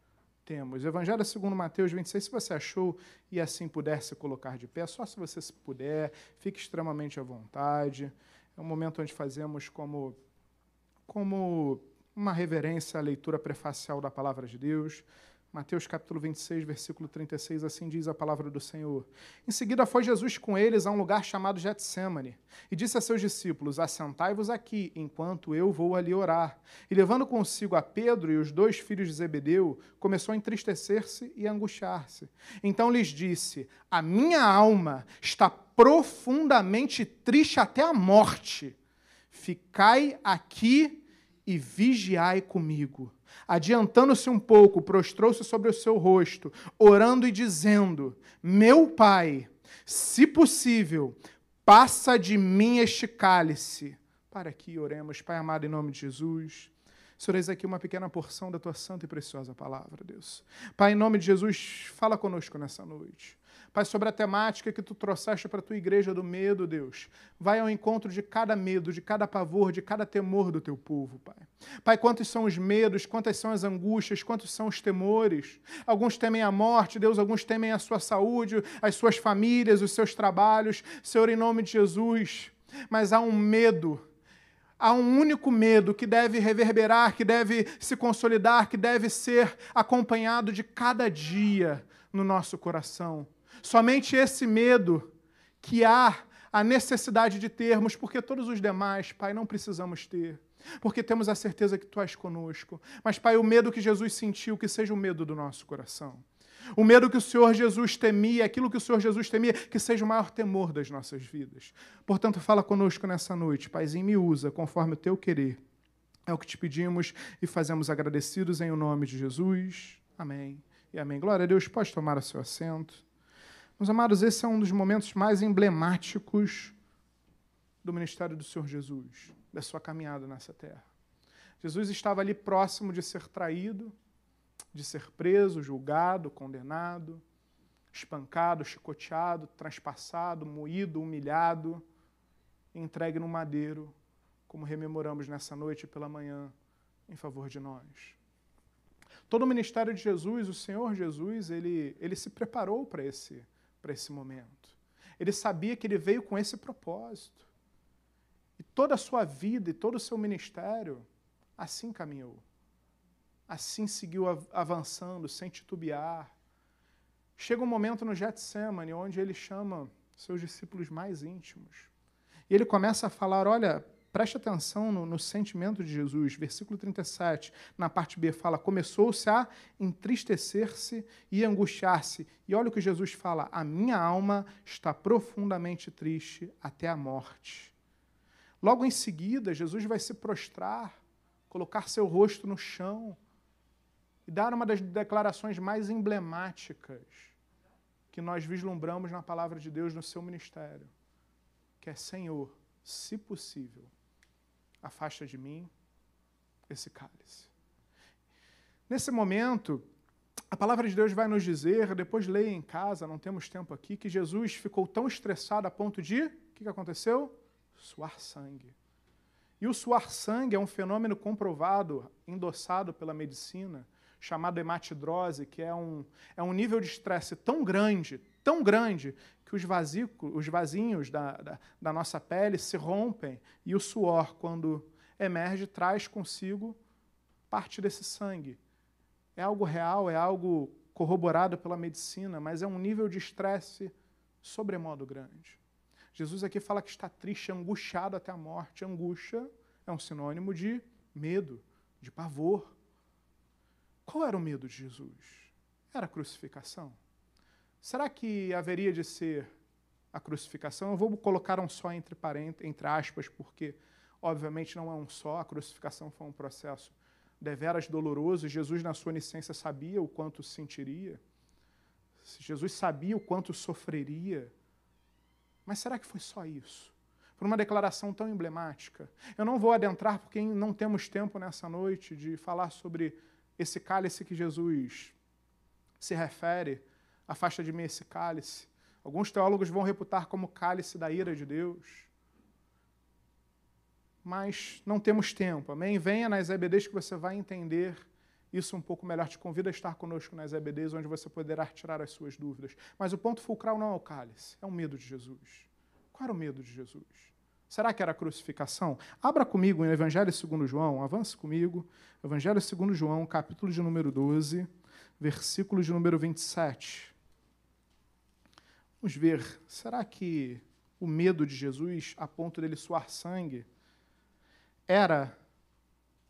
temos? Evangelho segundo Mateus 26, se você achou e assim puder se colocar de pé, só se você puder, fique extremamente à vontade. É um momento onde fazemos como, como uma reverência à leitura prefacial da palavra de Deus. Mateus capítulo 26, versículo 36, assim diz a palavra do Senhor. Em seguida foi Jesus com eles a um lugar chamado Getsemane, e disse a seus discípulos: Assentai-vos aqui, enquanto eu vou ali orar. E levando consigo a Pedro e os dois filhos de Zebedeu, começou a entristecer-se e angustiar-se. Então lhes disse: A minha alma está profundamente triste até a morte. Ficai aqui e vigiai comigo. Adiantando-se um pouco, prostrou-se sobre o seu rosto, orando e dizendo: Meu pai, se possível, passa de mim este cálice. Para aqui, oremos, Pai amado, em nome de Jesus. Senhor, eis aqui uma pequena porção da tua santa e preciosa palavra, Deus. Pai, em nome de Jesus, fala conosco nessa noite. Pai, sobre a temática que tu trouxeste para a tua igreja do medo, Deus. Vai ao encontro de cada medo, de cada pavor, de cada temor do teu povo, Pai. Pai, quantos são os medos, quantas são as angústias, quantos são os temores. Alguns temem a morte, Deus, alguns temem a sua saúde, as suas famílias, os seus trabalhos. Senhor, em nome de Jesus. Mas há um medo Há um único medo que deve reverberar, que deve se consolidar, que deve ser acompanhado de cada dia no nosso coração. Somente esse medo que há a necessidade de termos, porque todos os demais, Pai, não precisamos ter. Porque temos a certeza que Tu és conosco. Mas, Pai, o medo que Jesus sentiu, que seja o medo do nosso coração. O medo que o Senhor Jesus temia, aquilo que o Senhor Jesus temia, que seja o maior temor das nossas vidas. Portanto, fala conosco nessa noite, Paizinho, me usa conforme o Teu querer. É o que te pedimos e fazemos agradecidos em o nome de Jesus. Amém. E amém. Glória a Deus. Pode tomar o seu assento. Meus amados, esse é um dos momentos mais emblemáticos do ministério do Senhor Jesus, da sua caminhada nessa terra. Jesus estava ali próximo de ser traído, de ser preso, julgado, condenado, espancado, chicoteado, transpassado, moído, humilhado, entregue no madeiro, como rememoramos nessa noite pela manhã, em favor de nós. Todo o ministério de Jesus, o Senhor Jesus, ele, ele se preparou para esse para esse momento. Ele sabia que ele veio com esse propósito. E toda a sua vida e todo o seu ministério assim caminhou. Assim seguiu avançando, sem titubear. Chega um momento no Getsemane onde ele chama seus discípulos mais íntimos. E ele começa a falar: Olha, Preste atenção no, no, sentimento de Jesus. Versículo 37, na parte B, fala: Começou-se a entristecer-se e angustiar-se. E olha o que Jesus fala: A minha alma está profundamente triste até a morte. Logo em seguida, Jesus vai se prostrar, colocar seu rosto no chão e dar uma das declarações mais emblemáticas que nós vislumbramos na palavra de Deus no seu ministério, que é Senhor, se possível, afasta de mim esse cálice. Nesse momento, a palavra de Deus vai nos dizer, depois leia em casa, não temos tempo aqui, que Jesus ficou tão estressado a ponto de, o que, aconteceu? Suar sangue. E o suar sangue é um fenômeno comprovado, endossado pela medicina, chamado hematidrose, que é um, é um nível de estresse tão grande, tão grande, que os, os vasinhos da, da, da nossa pele se rompem e o suor, quando emerge, traz consigo parte desse sangue. É algo real, é algo corroborado pela medicina, mas é um nível de estresse sobremodo grande. Jesus aqui fala que está triste, angustiado até a morte. Angústia é um sinônimo de medo, de pavor. Qual era o medo de Jesus? Era a crucificação. Será que haveria de ser a crucificação? Eu vou colocar um só entre, entre aspas, porque obviamente não é um só, a crucificação foi um processo deveras doloroso, Jesus, na sua onisciência, sabia o quanto sentiria, Jesus sabia o quanto sofreria. Mas será que foi só isso? Por uma declaração tão emblemática. Eu não vou adentrar, porque não temos tempo nessa noite de falar sobre esse cálice que Jesus se refere. Afasta de mim esse cálice. Alguns teólogos vão reputar como cálice da ira de Deus mas não temos tempo. Amém? Venha nas EBDs que você vai entender isso um pouco melhor. Te convido a estar conosco nas EBDs, onde você poderá tirar as suas dúvidas. Mas o ponto fulcral não é o cálice, é o medo de Jesus. Qual era o medo de Jesus? Será que era a crucificação? Abra comigo em Evangelho segundo João, avance comigo. Evangelho segundo João, capítulo de número 12, versículo de número 27. Vamos ver, será que o medo de Jesus, a ponto dele suar sangue, era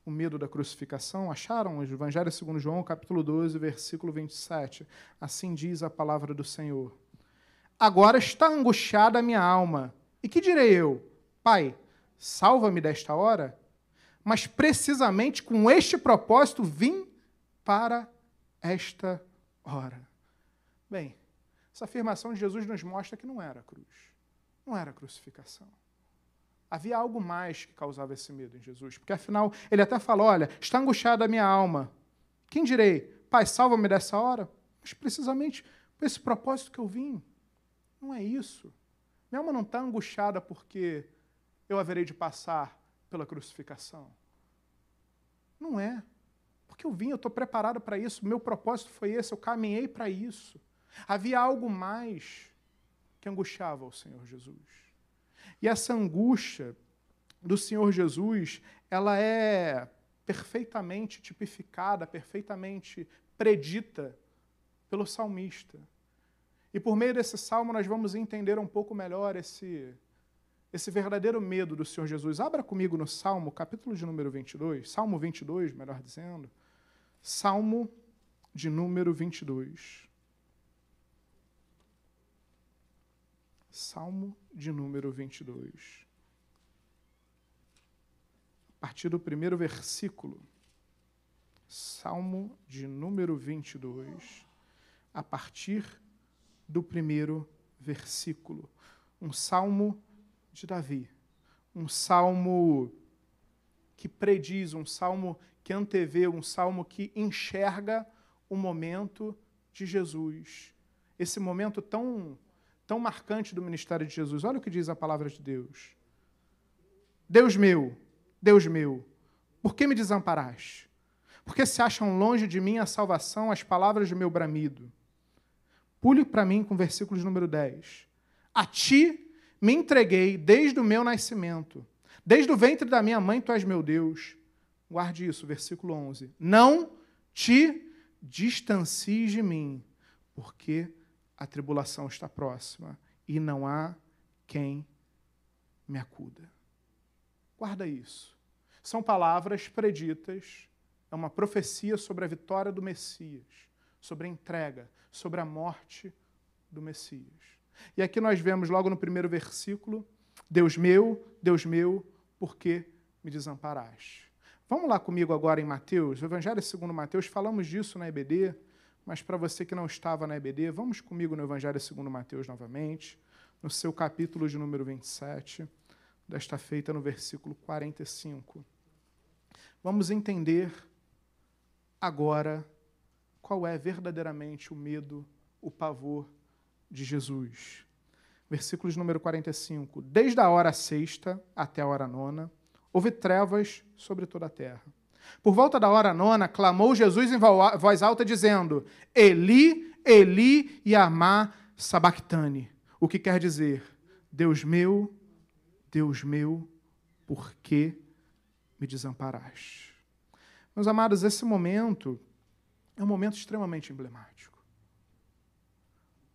o medo da crucificação? Acharam o Evangelho segundo João, capítulo 12, versículo 27. Assim diz a palavra do Senhor. Agora está angustiada a minha alma. E que direi eu? Pai, salva-me desta hora? Mas precisamente com este propósito vim para esta hora. Bem, essa afirmação de Jesus nos mostra que não era cruz. Não era crucificação. Havia algo mais que causava esse medo em Jesus. Porque afinal, ele até fala: Olha, está angustiada a minha alma. Quem direi? Pai, salva-me dessa hora? Mas precisamente por esse propósito que eu vim. Não é isso. Minha alma não está angustiada porque eu haverei de passar pela crucificação. Não é. Porque eu vim, eu estou preparado para isso. Meu propósito foi esse, eu caminhei para isso. Havia algo mais que angustiava o Senhor Jesus. E essa angústia do Senhor Jesus, ela é perfeitamente tipificada, perfeitamente predita pelo salmista. E por meio desse salmo nós vamos entender um pouco melhor esse esse verdadeiro medo do Senhor Jesus. Abra comigo no Salmo, capítulo de número 22, Salmo 22, melhor dizendo. Salmo de número 22. Salmo de número 22. A partir do primeiro versículo. Salmo de número 22. A partir do primeiro versículo. Um salmo de Davi. Um salmo que prediz, um salmo que antevê, um salmo que enxerga o momento de Jesus. Esse momento tão tão marcante do ministério de Jesus. Olha o que diz a palavra de Deus. Deus meu, Deus meu, por que me desamparaste? Porque se acham longe de mim a salvação, as palavras do meu bramido. Pule para mim com o versículo de número 10. A ti me entreguei desde o meu nascimento. Desde o ventre da minha mãe, tu és meu Deus. Guarde isso, versículo 11. Não te distancies de mim, porque a tribulação está próxima e não há quem me acuda. Guarda isso. São palavras preditas, é uma profecia sobre a vitória do Messias, sobre a entrega, sobre a morte do Messias. E aqui nós vemos logo no primeiro versículo: Deus meu, Deus meu, por que me desamparaste? Vamos lá comigo agora em Mateus, o Evangelho segundo Mateus, falamos disso na EBD. Mas para você que não estava na EBD, vamos comigo no Evangelho segundo Mateus novamente, no seu capítulo de número 27, desta feita no versículo 45. Vamos entender agora qual é verdadeiramente o medo, o pavor de Jesus. Versículos número 45. Desde a hora sexta até a hora nona, houve trevas sobre toda a terra. Por volta da hora nona, clamou Jesus em voz alta, dizendo: Eli, Eli, Yamá sabactane. O que quer dizer? Deus meu, Deus meu, por que me desamparaste? Meus amados, esse momento é um momento extremamente emblemático.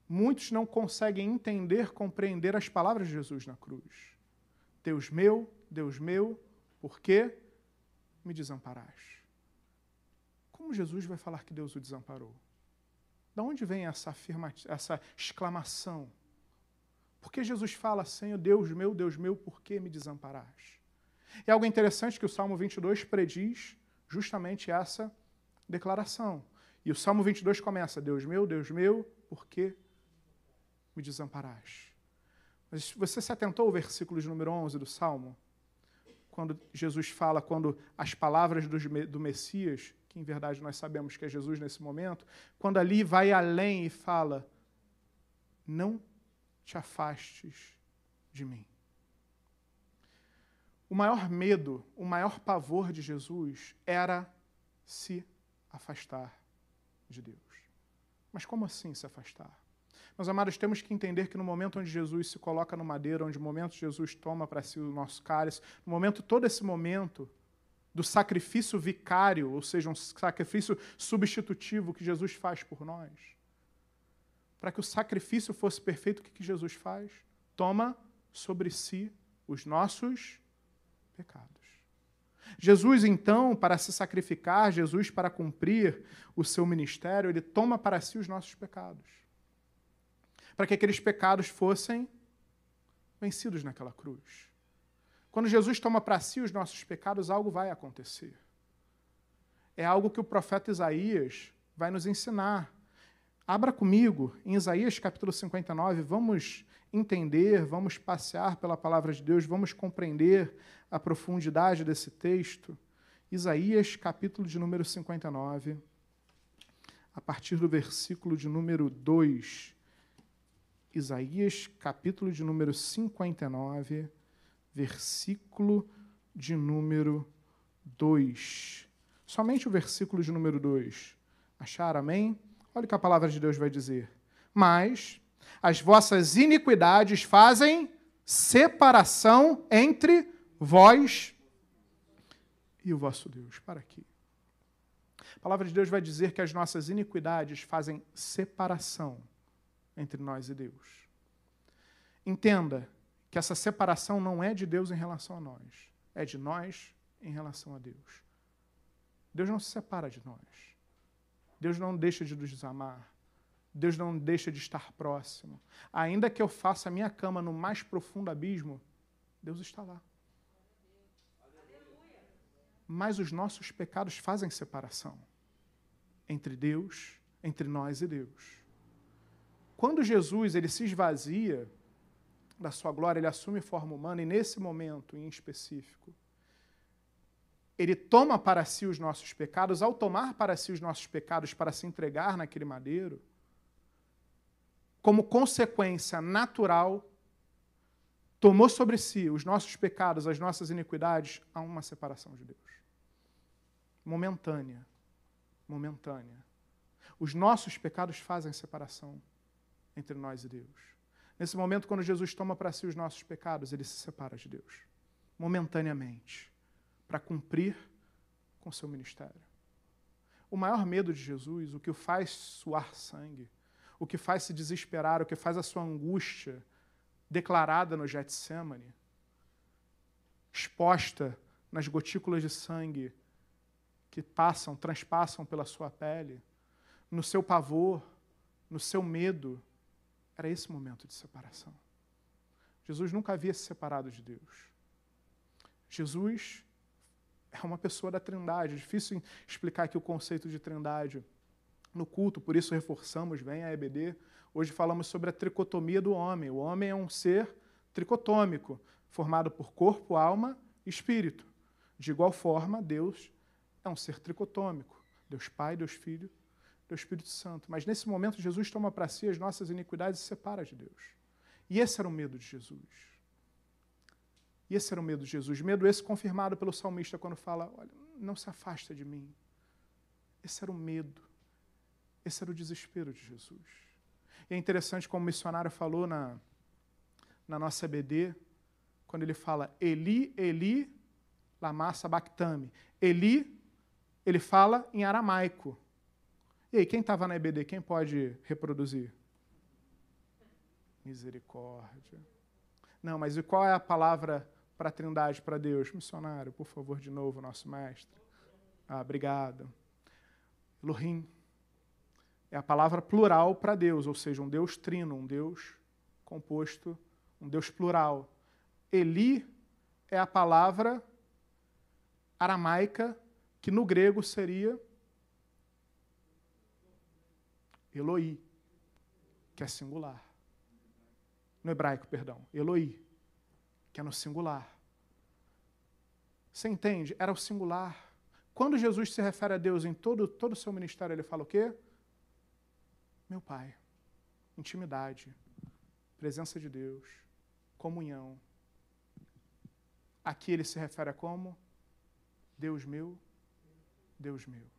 Muitos não conseguem entender, compreender as palavras de Jesus na cruz. Deus meu, Deus meu, por que me desamparaste? Como Jesus vai falar que Deus o desamparou? Da onde vem essa afirmativa, essa exclamação? Porque Jesus fala, Senhor, Deus meu, Deus meu, por que me desamparaste? É algo interessante que o Salmo 22 prediz justamente essa declaração. E o Salmo 22 começa: Deus meu, Deus meu, por que me desamparaste? Mas você se atentou ao versículo de número 11 do Salmo? Quando Jesus fala, quando as palavras do Messias, que em verdade nós sabemos que é Jesus nesse momento, quando ali vai além e fala: Não te afastes de mim. O maior medo, o maior pavor de Jesus era se afastar de Deus. Mas como assim se afastar? Meus amados, temos que entender que no momento onde Jesus se coloca no madeiro, onde no momento Jesus toma para si o nosso cálice, no momento, todo esse momento do sacrifício vicário, ou seja, um sacrifício substitutivo que Jesus faz por nós, para que o sacrifício fosse perfeito, o que Jesus faz? Toma sobre si os nossos pecados. Jesus, então, para se sacrificar, Jesus, para cumprir o seu ministério, ele toma para si os nossos pecados. Para que aqueles pecados fossem vencidos naquela cruz. Quando Jesus toma para si os nossos pecados, algo vai acontecer. É algo que o profeta Isaías vai nos ensinar. Abra comigo em Isaías capítulo 59, vamos entender, vamos passear pela palavra de Deus, vamos compreender a profundidade desse texto. Isaías, capítulo de número 59, a partir do versículo de número 2. Isaías, capítulo de número 59, versículo de número 2. Somente o versículo de número 2. Acharam, amém? Olha o que a palavra de Deus vai dizer. Mas as vossas iniquidades fazem separação entre vós e o vosso Deus. Para aqui. A palavra de Deus vai dizer que as nossas iniquidades fazem separação entre nós e Deus. Entenda que essa separação não é de Deus em relação a nós, é de nós em relação a Deus. Deus não se separa de nós. Deus não deixa de nos amar. Deus não deixa de estar próximo. Ainda que eu faça a minha cama no mais profundo abismo, Deus está lá mas os nossos pecados fazem separação entre Deus, entre nós e Deus. Quando Jesus ele se esvazia da sua glória, ele assume forma humana e nesse momento em específico, ele toma para si os nossos pecados, ao tomar para si os nossos pecados para se entregar naquele madeiro, como consequência natural, tomou sobre si os nossos pecados, as nossas iniquidades, há uma separação de Deus momentânea. Momentânea. Os nossos pecados fazem separação entre nós e Deus. Nesse momento, quando Jesus toma para si os nossos pecados, ele se separa de Deus, momentaneamente, para cumprir com seu ministério. O maior medo de Jesus, o que o faz suar sangue, o que faz se desesperar, o que faz a sua angústia declarada no Getsemane, exposta nas gotículas de sangue que passam, transpassam pela sua pele, no seu pavor, no seu medo, era esse momento de separação. Jesus nunca havia se separado de Deus. Jesus é uma pessoa da Trindade. É difícil explicar aqui o conceito de Trindade no culto, por isso reforçamos, vem a EBD. Hoje falamos sobre a tricotomia do homem. O homem é um ser tricotômico, formado por corpo, alma e espírito. De igual forma, Deus é um ser tricotômico. Deus Pai, Deus Filho, Deus Espírito Santo. Mas nesse momento, Jesus toma para si as nossas iniquidades e se separa de Deus. E esse era o medo de Jesus. E esse era o medo de Jesus. Medo esse confirmado pelo salmista quando fala: Olha, não se afasta de mim. Esse era o medo. Esse era o desespero de Jesus. E é interessante como o missionário falou na, na nossa BD, quando ele fala Eli, Eli, lama sabachthani. Eli ele fala em aramaico. E aí, quem estava na EBD, quem pode reproduzir? Misericórdia. Não, mas e qual é a palavra para a trindade, para Deus? Missionário, por favor, de novo, nosso mestre. Ah, obrigado. Elohim. É a palavra plural para Deus, ou seja, um Deus trino, um Deus composto, um Deus plural. Eli é a palavra aramaica que no grego seria Eloi, que é singular. No hebraico, perdão, Eloi, que é no singular. Você entende? Era o singular. Quando Jesus se refere a Deus em todo, todo o seu ministério, ele fala o quê? Meu Pai. Intimidade. Presença de Deus. Comunhão. Aqui ele se refere a como? Deus meu, Deus meu.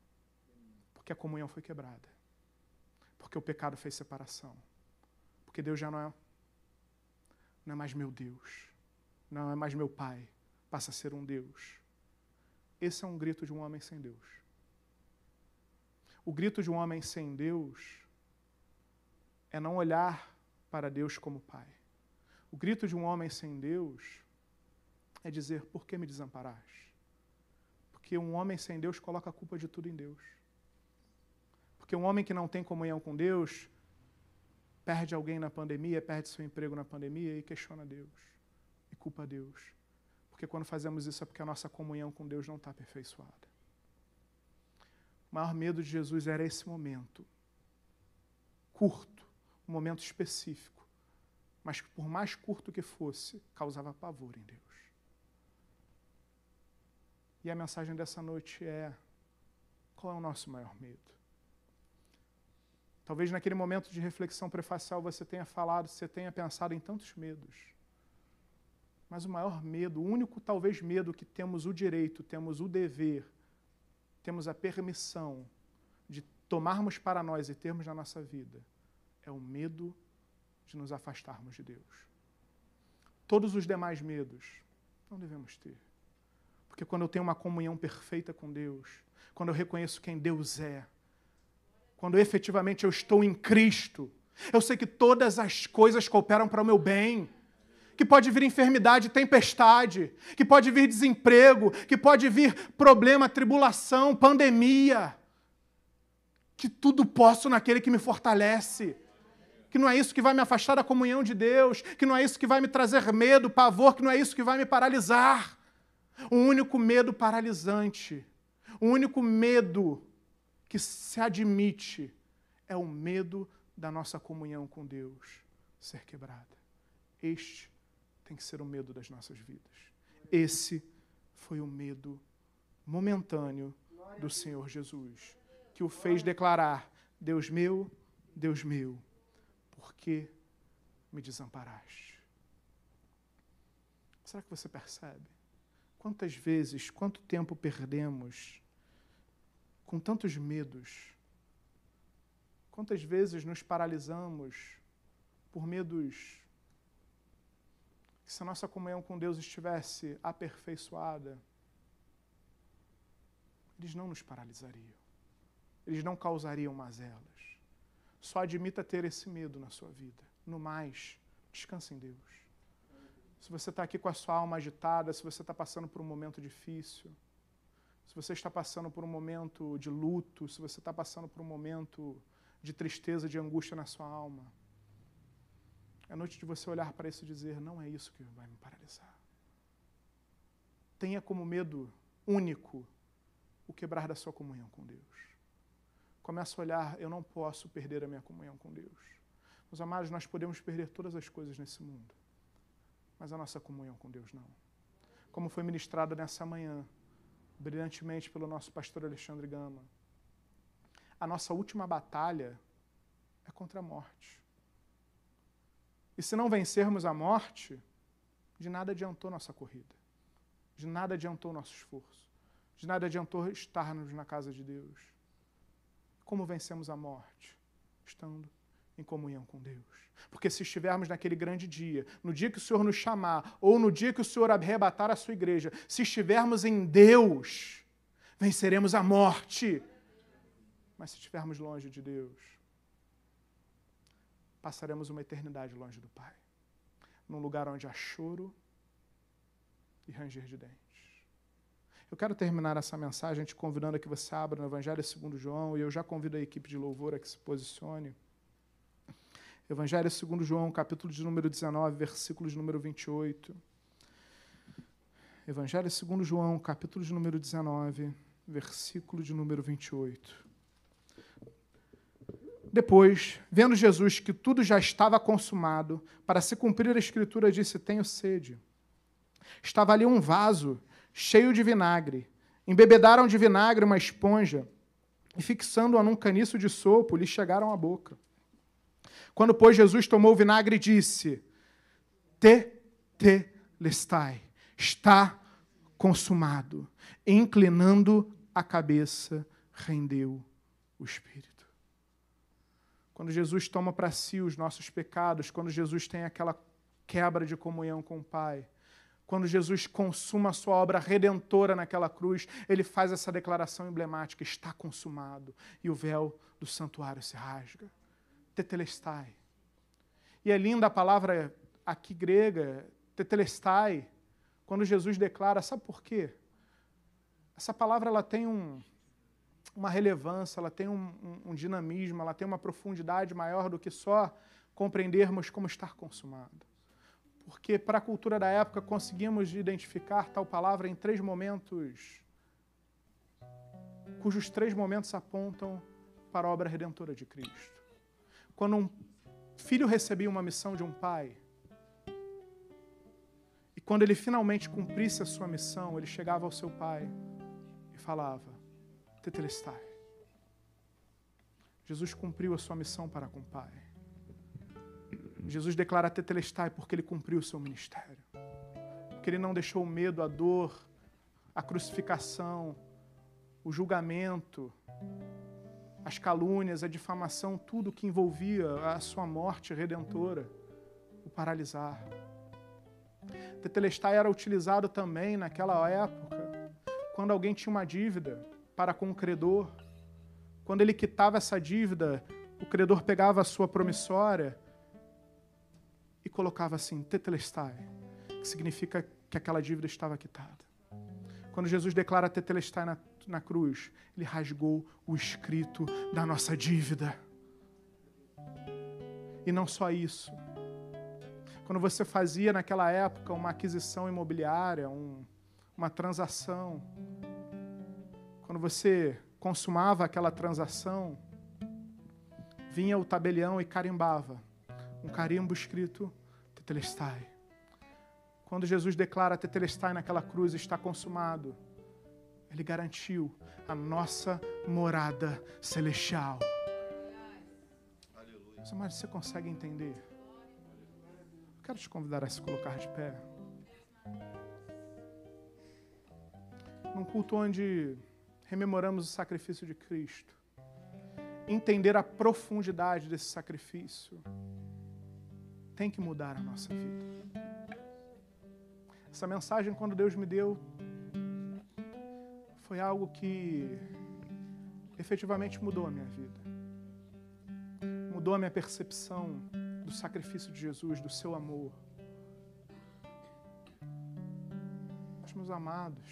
Porque a comunhão foi quebrada. Porque o pecado fez separação. Porque Deus já não é, não é mais meu Deus. Não é mais meu Pai. Passa a ser um Deus. Esse é um grito de um homem sem Deus. O grito de um homem sem Deus é não olhar para Deus como Pai. O grito de um homem sem Deus é dizer: Por que me desamparaste? Porque um homem sem Deus coloca a culpa de tudo em Deus. Porque um homem que não tem comunhão com Deus perde alguém na pandemia, perde seu emprego na pandemia e questiona Deus. E culpa Deus. Porque quando fazemos isso é porque a nossa comunhão com Deus não está aperfeiçoada. O maior medo de Jesus era esse momento. Curto, um momento específico. Mas que por mais curto que fosse, causava pavor em Deus. E a mensagem dessa noite é: qual é o nosso maior medo? Talvez naquele momento de reflexão prefacial você tenha falado, você tenha pensado em tantos medos. Mas o maior medo, o único talvez medo que temos o direito, temos o dever, temos a permissão de tomarmos para nós e termos na nossa vida, é o medo de nos afastarmos de Deus. Todos os demais medos não devemos ter. Porque quando eu tenho uma comunhão perfeita com Deus, quando eu reconheço quem Deus é, quando efetivamente eu estou em Cristo, eu sei que todas as coisas cooperam para o meu bem. Que pode vir enfermidade, tempestade, que pode vir desemprego, que pode vir problema, tribulação, pandemia. Que tudo posso naquele que me fortalece. Que não é isso que vai me afastar da comunhão de Deus, que não é isso que vai me trazer medo, pavor, que não é isso que vai me paralisar. O único medo paralisante, o único medo que se admite é o medo da nossa comunhão com Deus ser quebrada. Este tem que ser o medo das nossas vidas. Esse foi o medo momentâneo do Senhor Jesus, que o fez declarar: Deus meu, Deus meu, por que me desamparaste? Será que você percebe? Quantas vezes, quanto tempo perdemos com tantos medos? Quantas vezes nos paralisamos por medos que, se a nossa comunhão com Deus estivesse aperfeiçoada, eles não nos paralisariam, eles não causariam mazelas. Só admita ter esse medo na sua vida. No mais, descanse em Deus se você está aqui com a sua alma agitada, se você está passando por um momento difícil, se você está passando por um momento de luto, se você está passando por um momento de tristeza, de angústia na sua alma, é noite de você olhar para isso e dizer: não é isso que vai me paralisar. Tenha como medo único o quebrar da sua comunhão com Deus. Começa a olhar: eu não posso perder a minha comunhão com Deus. Meus amados, nós podemos perder todas as coisas nesse mundo mas a nossa comunhão com Deus não. Como foi ministrado nessa manhã, brilhantemente pelo nosso pastor Alexandre Gama, a nossa última batalha é contra a morte. E se não vencermos a morte, de nada adiantou nossa corrida, de nada adiantou nosso esforço, de nada adiantou estarmos na casa de Deus. Como vencemos a morte? Estando em comunhão com Deus. Porque se estivermos naquele grande dia, no dia que o Senhor nos chamar, ou no dia que o Senhor arrebatar a sua igreja, se estivermos em Deus, venceremos a morte. Mas se estivermos longe de Deus, passaremos uma eternidade longe do Pai num lugar onde há choro e ranger de dentes. Eu quero terminar essa mensagem te convidando a que você abra no Evangelho segundo João, e eu já convido a equipe de louvor a que se posicione. Evangelho segundo João, capítulo de número 19, versículo de número 28. Evangelho segundo João, capítulo de número 19, versículo de número 28. Depois, vendo Jesus que tudo já estava consumado, para se cumprir a escritura, disse: Tenho sede. Estava ali um vaso cheio de vinagre. Embebedaram de vinagre uma esponja e, fixando-a num caniço de sopo, lhe chegaram à boca. Quando, pois, Jesus tomou o vinagre, disse: Te, te, lestai, está consumado. E, inclinando a cabeça, rendeu o espírito. Quando Jesus toma para si os nossos pecados, quando Jesus tem aquela quebra de comunhão com o Pai, quando Jesus consuma a sua obra redentora naquela cruz, ele faz essa declaração emblemática: está consumado. E o véu do santuário se rasga. Tetelestai. E é linda a palavra aqui grega, tetelestai, quando Jesus declara, sabe por quê? Essa palavra ela tem um, uma relevância, ela tem um, um, um, dinamismo, ela tem uma profundidade maior do que só compreendermos como estar consumado. Porque para a cultura da época conseguimos identificar tal palavra em três momentos, cujos três momentos apontam para a obra redentora de Cristo. Quando um filho recebia uma missão de um pai, e quando ele finalmente cumprisse a sua missão, ele chegava ao seu pai e falava: Tetelestai. Jesus cumpriu a sua missão para com o Pai. Jesus declara Tetelestai porque ele cumpriu o seu ministério. Porque ele não deixou o medo, a dor, a crucificação, o julgamento, as calúnias, a difamação, tudo que envolvia a sua morte redentora, o paralisar. Tetelestai era utilizado também naquela época, quando alguém tinha uma dívida para com o credor. Quando ele quitava essa dívida, o credor pegava a sua promissória e colocava assim, tetelestai, que significa que aquela dívida estava quitada. Quando Jesus declara tetelestai na, na cruz, ele rasgou o escrito da nossa dívida. E não só isso. Quando você fazia naquela época uma aquisição imobiliária, um, uma transação, quando você consumava aquela transação, vinha o tabelião e carimbava um carimbo escrito Tetelestai. Quando Jesus declara Tetelestai naquela cruz, está consumado, ele garantiu a nossa morada celestial. Aleluia. você consegue entender? quero te convidar a se colocar de pé. Num culto onde rememoramos o sacrifício de Cristo, entender a profundidade desse sacrifício, tem que mudar a nossa vida. Essa mensagem, quando Deus me deu, foi algo que efetivamente mudou a minha vida. Mudou a minha percepção do sacrifício de Jesus, do seu amor. meus amados,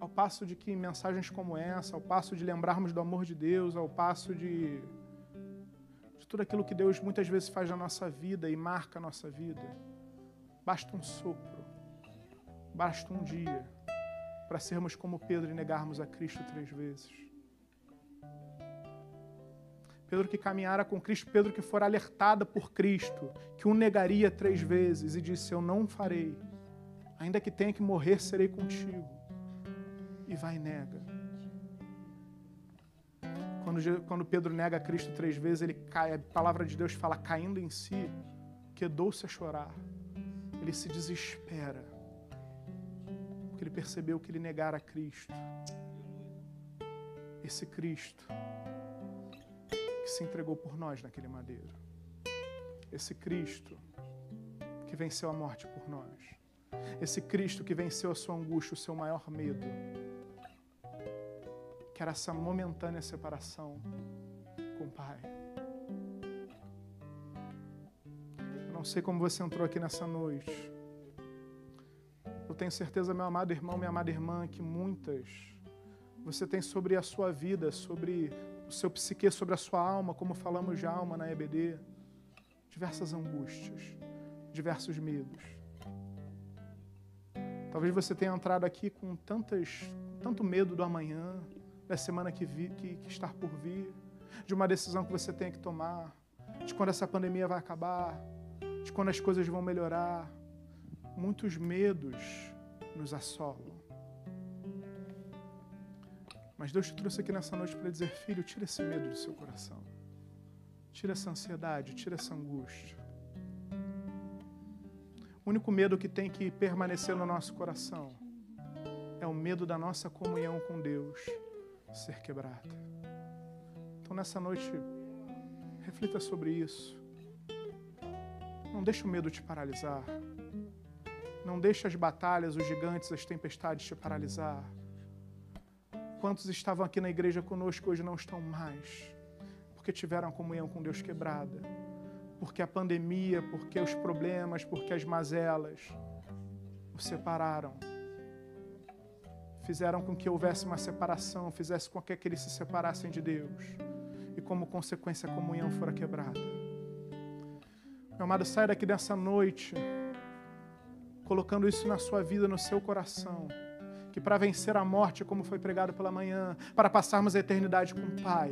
ao passo de que mensagens como essa, ao passo de lembrarmos do amor de Deus, ao passo de, de tudo aquilo que Deus muitas vezes faz na nossa vida e marca a nossa vida, basta um sopro, basta um dia para sermos como Pedro e negarmos a Cristo três vezes. Pedro que caminhara com Cristo, Pedro que fora alertada por Cristo, que o negaria três vezes e disse: Eu não farei, ainda que tenha que morrer, serei contigo e vai e nega. Quando, quando Pedro nega Cristo três vezes, ele cai, a palavra de Deus fala caindo em si, quedou-se a chorar. Ele se desespera, porque ele percebeu que ele negara Cristo. Esse Cristo que se entregou por nós naquele madeiro. Esse Cristo que venceu a morte por nós. Esse Cristo que venceu a sua angústia, o seu maior medo. Que era essa momentânea separação com o Pai. Eu não sei como você entrou aqui nessa noite. Eu tenho certeza, meu amado irmão, minha amada irmã, que muitas você tem sobre a sua vida, sobre o seu psique, sobre a sua alma, como falamos de alma na EBD, diversas angústias, diversos medos. Talvez você tenha entrado aqui com tantas, tanto medo do amanhã, da semana que, vi, que, que está por vir, de uma decisão que você tem que tomar, de quando essa pandemia vai acabar, de quando as coisas vão melhorar. Muitos medos nos assolam. Mas Deus te trouxe aqui nessa noite para dizer: Filho, tira esse medo do seu coração. Tira essa ansiedade, tira essa angústia. O único medo que tem que permanecer no nosso coração é o medo da nossa comunhão com Deus ser quebrada. Então, nessa noite, reflita sobre isso. Não deixe o medo te paralisar. Não deixe as batalhas, os gigantes, as tempestades te paralisar. Quantos estavam aqui na igreja conosco hoje não estão mais? Porque tiveram a comunhão com Deus quebrada. Porque a pandemia, porque os problemas, porque as mazelas os separaram. Fizeram com que houvesse uma separação, fizesse com que eles se separassem de Deus. E como consequência a comunhão fora quebrada. Meu amado, saia daqui dessa noite colocando isso na sua vida, no seu coração que para vencer a morte, como foi pregado pela manhã, para passarmos a eternidade com o Pai,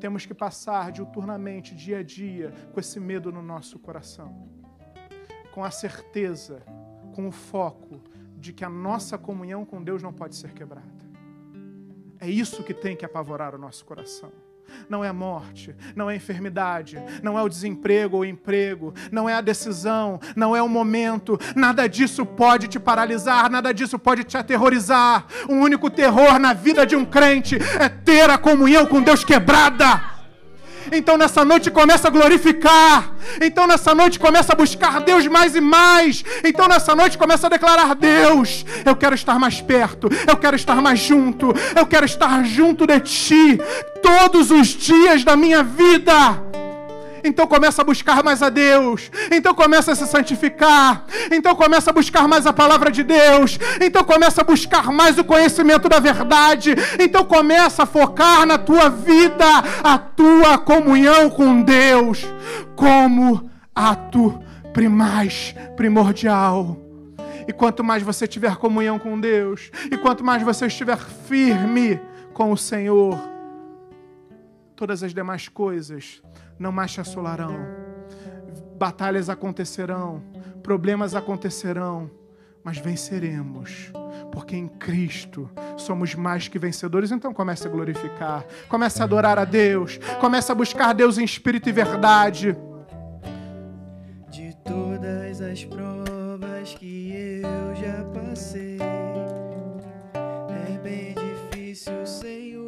temos que passar diuturnamente, dia a dia, com esse medo no nosso coração. Com a certeza, com o foco de que a nossa comunhão com Deus não pode ser quebrada. É isso que tem que apavorar o nosso coração não é a morte, não é a enfermidade, não é o desemprego ou emprego, não é a decisão, não é o momento, nada disso pode te paralisar, nada disso pode te aterrorizar. O único terror na vida de um crente é ter a comunhão com Deus quebrada. Então nessa noite começa a glorificar. Então nessa noite começa a buscar Deus mais e mais. Então nessa noite começa a declarar: Deus, eu quero estar mais perto, eu quero estar mais junto, eu quero estar junto de Ti todos os dias da minha vida. Então começa a buscar mais a Deus. Então começa a se santificar. Então começa a buscar mais a palavra de Deus. Então começa a buscar mais o conhecimento da verdade. Então começa a focar na tua vida, a tua comunhão com Deus como ato mais primordial. E quanto mais você tiver comunhão com Deus, e quanto mais você estiver firme com o Senhor, todas as demais coisas não mais te assolarão. Batalhas acontecerão, problemas acontecerão, mas venceremos, porque em Cristo somos mais que vencedores. Então comece a glorificar, comece a adorar a Deus, comece a buscar Deus em espírito e verdade. De todas as provas que eu já passei, é bem difícil, Senhor.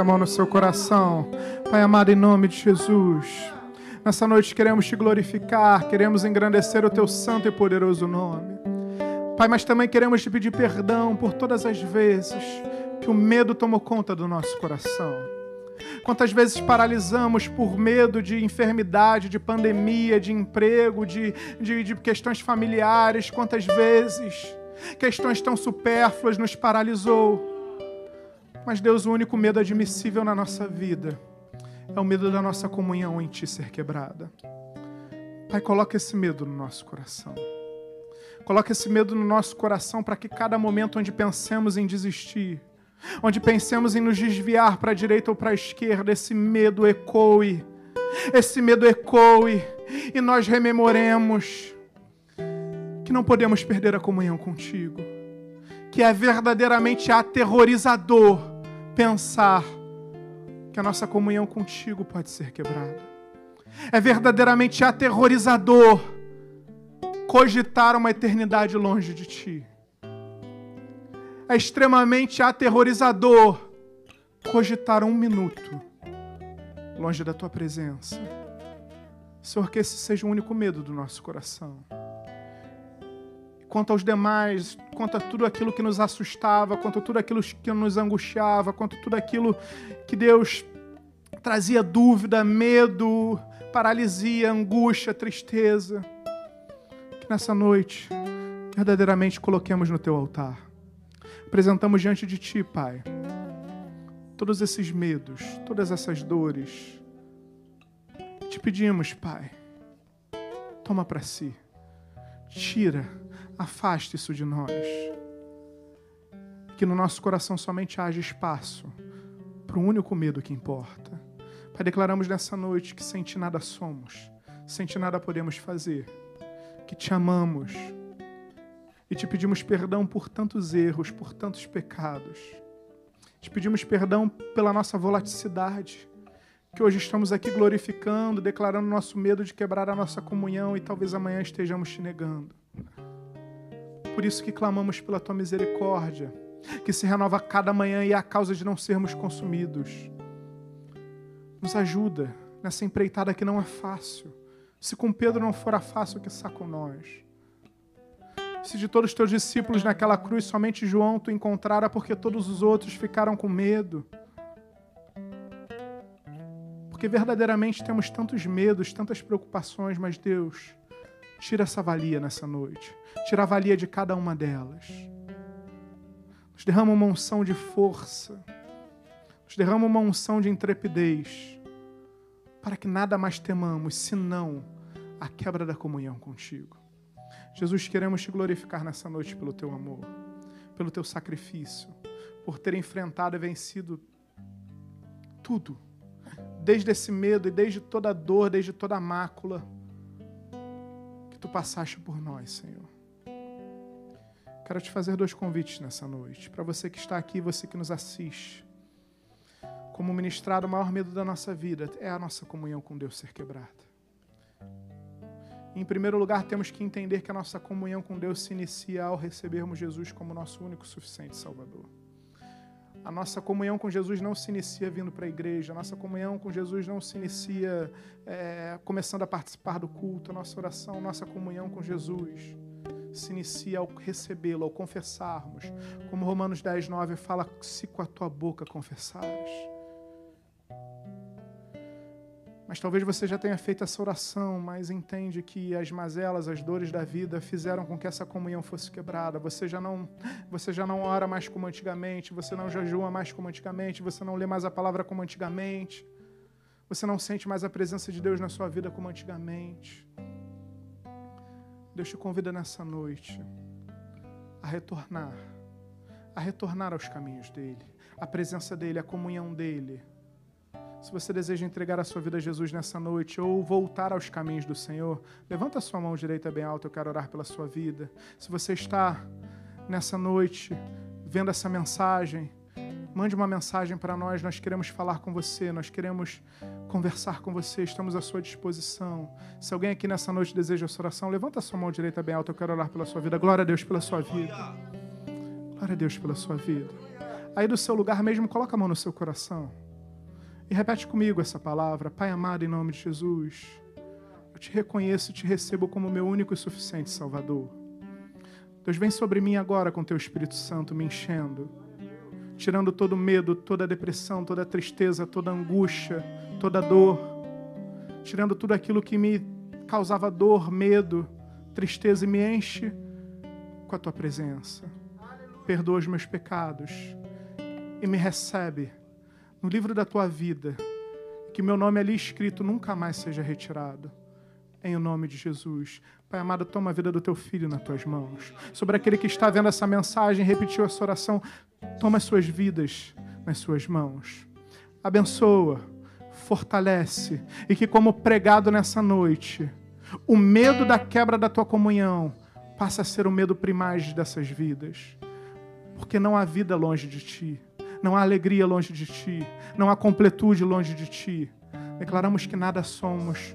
A mão no seu coração. Pai amado, em nome de Jesus. Nessa noite queremos te glorificar, queremos engrandecer o teu santo e poderoso nome. Pai, mas também queremos te pedir perdão por todas as vezes que o medo tomou conta do nosso coração. Quantas vezes paralisamos por medo de enfermidade, de pandemia, de emprego, de, de, de questões familiares, quantas vezes questões tão supérfluas nos paralisou. Mas, Deus, o único medo admissível na nossa vida é o medo da nossa comunhão em Ti ser quebrada. Pai, coloca esse medo no nosso coração. Coloca esse medo no nosso coração para que cada momento onde pensemos em desistir, onde pensemos em nos desviar para a direita ou para a esquerda, esse medo ecoe, esse medo ecoe e nós rememoremos que não podemos perder a comunhão contigo, que é verdadeiramente aterrorizador pensar que a nossa comunhão contigo pode ser quebrada. É verdadeiramente aterrorizador cogitar uma eternidade longe de ti. É extremamente aterrorizador cogitar um minuto longe da tua presença. Senhor, que esse seja o único medo do nosso coração. Quanto aos demais, quanto a tudo aquilo que nos assustava, quanto a tudo aquilo que nos angustiava, quanto a tudo aquilo que Deus trazia dúvida, medo, paralisia, angústia, tristeza nessa noite, verdadeiramente coloquemos no teu altar. Apresentamos diante de ti, Pai, todos esses medos, todas essas dores. Te pedimos, Pai, toma para si, tira, afaste isso de nós. Que no nosso coração somente haja espaço para o único medo que importa. Pai, declaramos nessa noite que sem ti nada somos, sem ti nada podemos fazer que te amamos e te pedimos perdão por tantos erros, por tantos pecados. Te pedimos perdão pela nossa volaticidade, que hoje estamos aqui glorificando, declarando nosso medo de quebrar a nossa comunhão e talvez amanhã estejamos te negando. Por isso que clamamos pela tua misericórdia, que se renova cada manhã e é a causa de não sermos consumidos. Nos ajuda nessa empreitada que não é fácil se com Pedro não fora fácil, que está com nós? Se de todos os teus discípulos naquela cruz somente João tu encontrara porque todos os outros ficaram com medo. Porque verdadeiramente temos tantos medos, tantas preocupações, mas Deus, tira essa valia nessa noite. Tira a valia de cada uma delas. Nos derrama uma unção de força. Nos derrama uma unção de intrepidez para que nada mais temamos senão a quebra da comunhão contigo. Jesus, queremos te glorificar nessa noite pelo teu amor, pelo teu sacrifício, por ter enfrentado e vencido tudo, desde esse medo e desde toda a dor, desde toda a mácula tu passaste por nós, Senhor. Quero te fazer dois convites nessa noite, para você que está aqui, você que nos assiste como ministrado, o maior medo da nossa vida é a nossa comunhão com Deus ser quebrada. Em primeiro lugar, temos que entender que a nossa comunhão com Deus se inicia ao recebermos Jesus como nosso único suficiente Salvador. A nossa comunhão com Jesus não se inicia vindo para a igreja, a nossa comunhão com Jesus não se inicia é, começando a participar do culto, a nossa oração, a nossa comunhão com Jesus se inicia ao recebê-lo, ao confessarmos. Como Romanos 10, 9 fala, se com a tua boca confessares mas talvez você já tenha feito essa oração, mas entende que as mazelas, as dores da vida fizeram com que essa comunhão fosse quebrada. Você já não, você já não ora mais como antigamente, você não jejua mais como antigamente, você não lê mais a palavra como antigamente. Você não sente mais a presença de Deus na sua vida como antigamente. Deus te convida nessa noite a retornar, a retornar aos caminhos dele, a presença dele, a comunhão dele se você deseja entregar a sua vida a Jesus nessa noite ou voltar aos caminhos do Senhor, levanta a sua mão direita bem alta, eu quero orar pela sua vida. Se você está nessa noite vendo essa mensagem, mande uma mensagem para nós, nós queremos falar com você, nós queremos conversar com você, estamos à sua disposição. Se alguém aqui nessa noite deseja essa oração, levanta a sua mão direita bem alta, eu quero orar pela sua vida. Glória a Deus pela sua vida. Glória a Deus pela sua vida. Aí do seu lugar mesmo, coloca a mão no seu coração. E repete comigo essa palavra. Pai amado, em nome de Jesus, eu te reconheço e te recebo como meu único e suficiente Salvador. Deus, vem sobre mim agora com teu Espírito Santo me enchendo, tirando todo medo, toda depressão, toda tristeza, toda angústia, toda dor, tirando tudo aquilo que me causava dor, medo, tristeza e me enche com a tua presença. Perdoa os meus pecados e me recebe no livro da tua vida, que meu nome ali escrito nunca mais seja retirado. Em nome de Jesus. Pai amado, toma a vida do teu filho nas tuas mãos. Sobre aquele que está vendo essa mensagem, repetiu essa oração, toma as suas vidas nas suas mãos. Abençoa fortalece e que, como pregado nessa noite, o medo da quebra da tua comunhão passa a ser o medo primaz dessas vidas. Porque não há vida longe de ti, não há alegria longe de ti, não há completude longe de ti. Declaramos que nada somos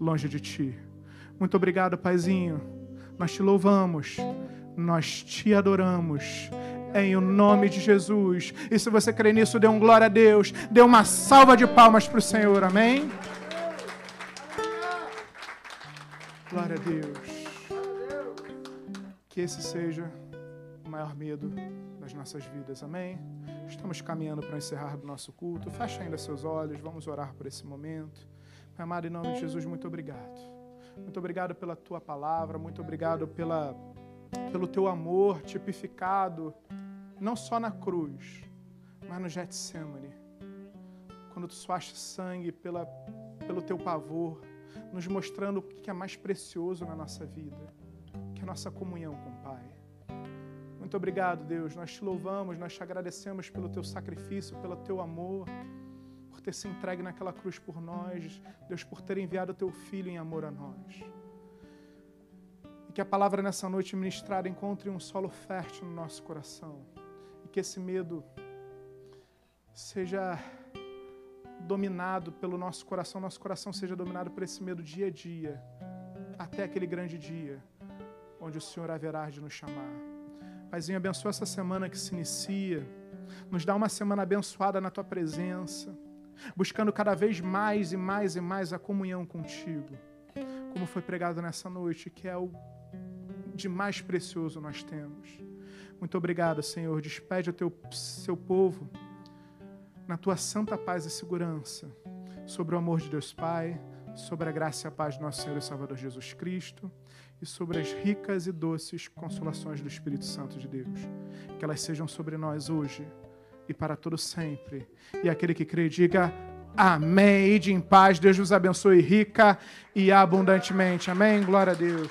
longe de ti. Muito obrigado, Paizinho. Nós te louvamos, nós te adoramos em o nome de Jesus. E se você crê nisso, dê um glória a Deus, dê uma salva de palmas para o Senhor, amém? Glória a Deus. Que esse seja o maior medo das nossas vidas, amém? Estamos caminhando para encerrar o nosso culto. Feche ainda seus olhos, vamos orar por esse momento. Pai amado, em nome de Jesus, muito obrigado. Muito obrigado pela tua palavra, muito obrigado pela, pelo teu amor tipificado não só na cruz, mas no Getsemane. Quando tu suaste sangue pela, pelo teu pavor, nos mostrando o que é mais precioso na nossa vida, que é a nossa comunhão com o. Muito obrigado, Deus. Nós te louvamos, nós te agradecemos pelo teu sacrifício, pelo teu amor, por ter se entregue naquela cruz por nós, Deus, por ter enviado o teu filho em amor a nós. E que a palavra nessa noite ministrada encontre um solo fértil no nosso coração e que esse medo seja dominado pelo nosso coração, nosso coração seja dominado por esse medo dia a dia, até aquele grande dia onde o Senhor haverá de nos chamar. Paizinho, abençoa essa semana que se inicia, nos dá uma semana abençoada na tua presença, buscando cada vez mais e mais e mais a comunhão contigo, como foi pregado nessa noite, que é o de mais precioso nós temos. Muito obrigado, Senhor. Despede o teu seu povo na tua santa paz e segurança, sobre o amor de Deus Pai, sobre a graça e a paz de nosso Senhor e Salvador Jesus Cristo e sobre as ricas e doces consolações do Espírito Santo de Deus. Que elas sejam sobre nós hoje e para todo sempre. E aquele que crê, diga amém. Ide em paz. Deus vos abençoe rica e abundantemente. Amém. Glória a Deus.